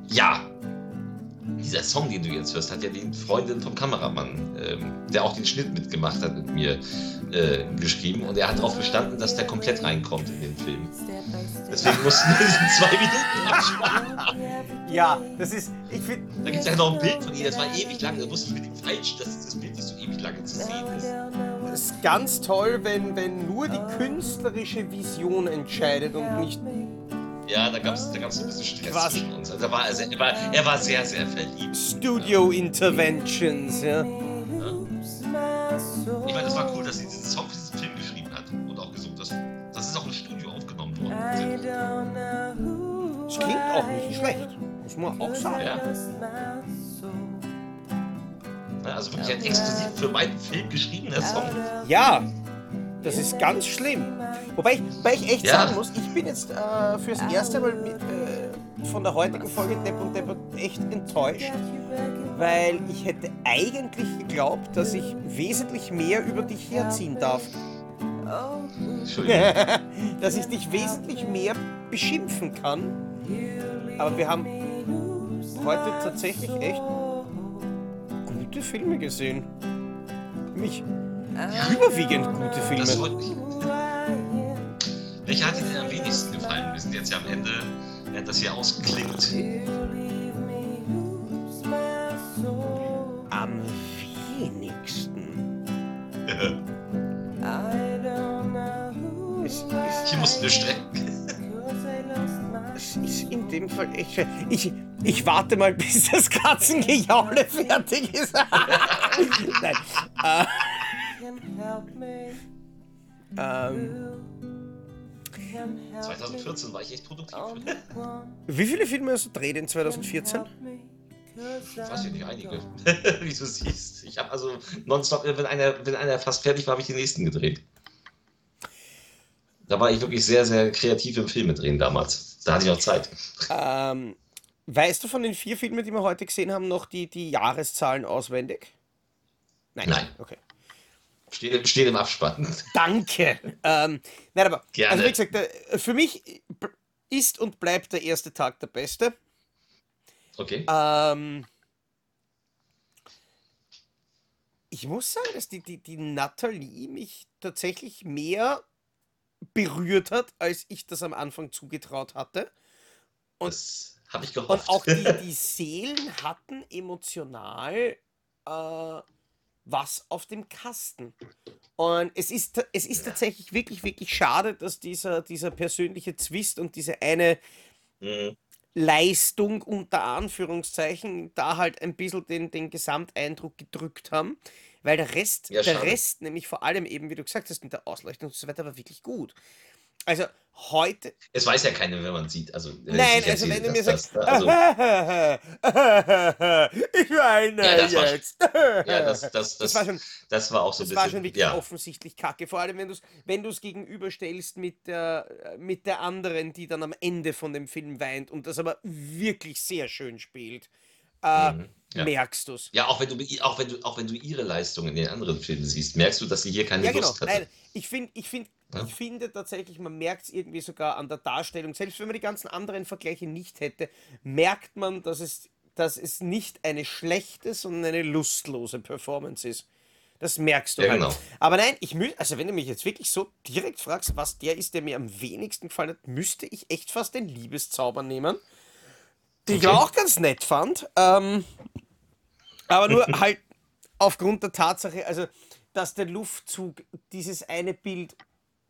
ja, dieser Song, den du jetzt hörst, hat ja die Freundin vom Kameramann, ähm, der auch den Schnitt mitgemacht hat, mit mir äh, geschrieben. Und er hat darauf bestanden, dass der komplett reinkommt in den Film. Deswegen mussten wir diesen zwei Minuten absparen. Ja, das ist. Ich finde. Da gibt es ja noch ein Bild von ihr, das war ewig lang. Da wusste ich mit dem falsch, dass dieses Bild nicht so ewig lange zu sehen ist. Das ist ganz toll, wenn, wenn nur die künstlerische Vision entscheidet und nicht. Ja, da gab es da gab's ein bisschen Stress Quasi. zwischen uns. Also er, war, also er, war, er war sehr, sehr verliebt. Studio Interventions, ja. Ich meine, das war cool, dass sie diesen Song für diesen Film geschrieben hat und auch gesungen. Das, das ist auch im Studio aufgenommen worden. Das klingt auch nicht schlecht, muss man auch sagen. Ja. Also wirklich ein exklusiv für meinen Film geschriebener Song. Ja, das ist ganz schlimm. Wobei ich, wobei ich echt ja. sagen muss, ich bin jetzt äh, fürs erste Mal mit, äh, von der heutigen Folge Depp und Depp echt enttäuscht, weil ich hätte eigentlich geglaubt, dass ich wesentlich mehr über dich herziehen darf. dass ich dich wesentlich mehr beschimpfen kann. Aber wir haben heute tatsächlich echt gute Filme gesehen. Mich überwiegend gute Filme. Welcher hat dir denn am wenigsten gefallen? Wir sind jetzt ja am Ende, während das hier ausklingt. Am wenigsten. ich muss eine strecken. Es ist in dem Fall echt schwer. Ich, ich warte mal, bis das Katzengejaule fertig ist. Nein. Äh, ähm, 2014 war ich echt produktiv. Wie viele Filme hast du gedreht in 2014? Weiß ich nicht, einige. Wie du siehst. Ich habe also nonstop, wenn einer, wenn einer fast fertig war, habe ich den nächsten gedreht. Da war ich wirklich sehr, sehr kreativ im Filme drehen damals. Da hatte ich noch Zeit. Ähm, weißt du von den vier Filmen, die wir heute gesehen haben, noch die, die Jahreszahlen auswendig? Nein. Nein. Okay. Steht, steht im Abspann. Danke. Ähm, nein, aber Gerne. also wie gesagt, der, für mich ist und bleibt der erste Tag der beste. Okay. Ähm, ich muss sagen, dass die, die, die Nathalie mich tatsächlich mehr berührt hat, als ich das am Anfang zugetraut hatte. Und, das habe ich gehofft. Und auch die, die Seelen hatten emotional äh, was auf dem Kasten. Und es ist, es ist tatsächlich wirklich, wirklich schade, dass dieser, dieser persönliche Zwist und diese eine mhm. Leistung unter Anführungszeichen da halt ein bisschen den, den Gesamteindruck gedrückt haben. Weil der Rest, Ja, der. Rest, nämlich vor allem eben, wie du gesagt hast, mit der Ausleuchtung und so weiter, war wirklich gut. Also heute. Es weiß ja keiner, wenn man sieht. Also, Nein, also wenn du mir sagst, das- also, ich weine Ja, das war- jetzt. ja, das, das, das, war schon, das war auch so ein das war bisschen. schon wirklich ja. offensichtlich kacke. Vor allem, wenn du es wenn du's gegenüberstellst mit der, mit der anderen, die dann am Ende von dem Film weint und das aber wirklich sehr schön spielt, äh, Mhm, ja. merkst du es. Ja, auch wenn du auch wenn du auch wenn du ihre Leistung in den anderen Filmen siehst, merkst du, dass sie hier keine Ja, genau. Lust hatte. Nein, ich, find, ich, find, Ja. ich finde tatsächlich, man merkt es irgendwie sogar an der Darstellung. Selbst wenn man die ganzen anderen Vergleiche nicht hätte, merkt man, dass es, dass es nicht eine schlechte, sondern eine lustlose Performance ist. Das merkst du Ja, halt. genau. Aber nein, ich mü also wenn du mich jetzt wirklich so direkt fragst, was der ist, der mir am wenigsten gefallen hat, müsste ich echt fast den Liebeszauber nehmen. Ich Okay. auch ganz nett fand. Ähm, aber nur halt aufgrund der Tatsache, also, dass der Luftzug dieses eine Bild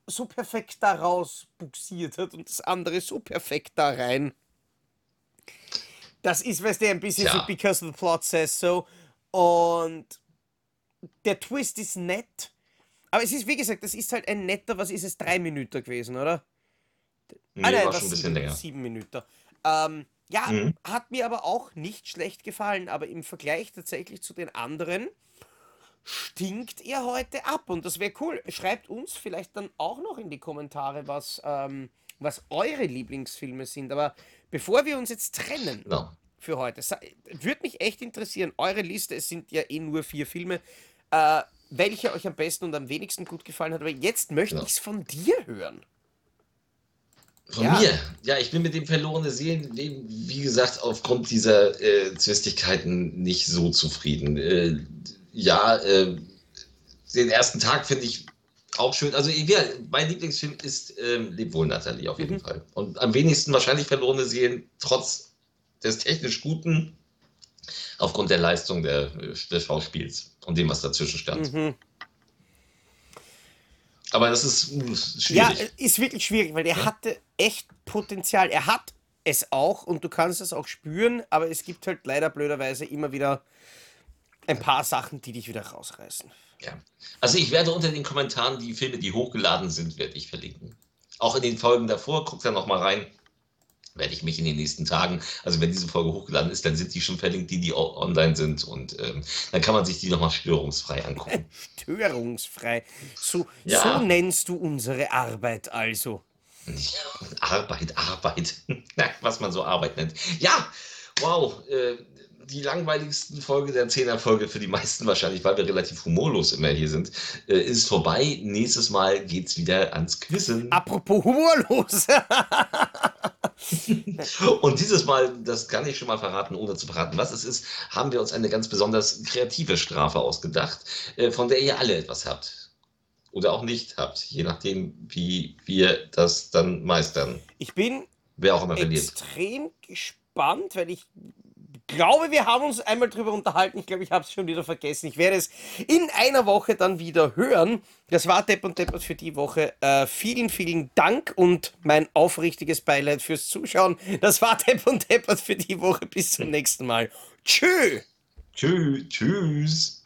so perfekt da raus buxiert hat und das andere so perfekt da rein. Das ist, weißt du, ein bisschen so Tja. because the plot says so. Und der Twist ist nett. Aber es ist, wie gesagt, das ist halt ein netter, was ist es, drei Minuten gewesen, oder? Nee, Ah, nein, war schon ein bisschen sieben, länger. Sieben Minuten. Ähm, ja, Mhm. hat mir aber auch nicht schlecht gefallen, aber im Vergleich tatsächlich zu den anderen stinkt ihr heute ab? Und das wäre cool. Schreibt uns vielleicht dann auch noch in die Kommentare, was, ähm, was eure Lieblingsfilme sind. Aber bevor wir uns jetzt trennen Genau. für heute, würde mich echt interessieren, eure Liste, es sind ja eh nur vier Filme, äh, welche euch am besten und am wenigsten gut gefallen hat. Aber jetzt möchte Genau. ich es von dir hören. Von Ja. mir. Ja, ich bin mit dem verlorene Seelenleben, wie gesagt, aufgrund dieser äh, Zwistigkeiten nicht so zufrieden. Äh, ja, äh, den ersten Tag finde ich auch schön. Also, ja, mein Lieblingsfilm ist ähm, Leb wohl, Nathalie, auf jeden Fall. Und am wenigsten wahrscheinlich verlorene Seelen, trotz des technisch Guten, aufgrund der Leistung der, äh, des Schauspiels und dem, was dazwischen stand. Mhm. Aber das ist uh, schwierig. Ja, ist wirklich schwierig, weil er hatte echt Potenzial. Er hat es auch und du kannst es auch spüren, aber es gibt halt leider blöderweise immer wieder ein paar Sachen, die dich wieder rausreißen. Ja. Also ich werde unter den Kommentaren die Filme, die hochgeladen sind, werde ich verlinken. Auch in den Folgen davor, guckt da noch mal rein. Werde ich mich in den nächsten Tagen, also wenn diese Folge hochgeladen ist, dann sind die schon verlinkt, die, die online sind. Und ähm, dann kann man sich die nochmal störungsfrei angucken. Störungsfrei. So, Ja. so nennst du unsere Arbeit also. Arbeit, Arbeit. Was man so Arbeit nennt. Ja, wow. Äh, die langweiligsten Folge der Zehner-Folge für die meisten wahrscheinlich, weil wir relativ humorlos immer hier sind, äh, ist vorbei. Nächstes Mal geht's wieder ans Quizzen. Apropos humorlos. Und dieses Mal, das kann ich schon mal verraten, ohne zu verraten, was es ist, haben wir uns eine ganz besonders kreative Strafe ausgedacht, äh, von der ihr alle etwas habt. Oder auch nicht habt, je nachdem, wie wir das dann meistern. Ich bin Wer auch immer verliert. extrem gespannt, weil ich glaube, wir haben uns einmal drüber unterhalten. Ich glaube, ich habe es schon wieder vergessen. Ich werde es in einer Woche dann wieder hören. Das war Depp und Deppert für die Woche. Äh, vielen, vielen Dank und mein aufrichtiges Beileid fürs Zuschauen. Das war Depp und Deppert für die Woche. Bis zum nächsten Mal. Tschö. Tschüss. Tschüss.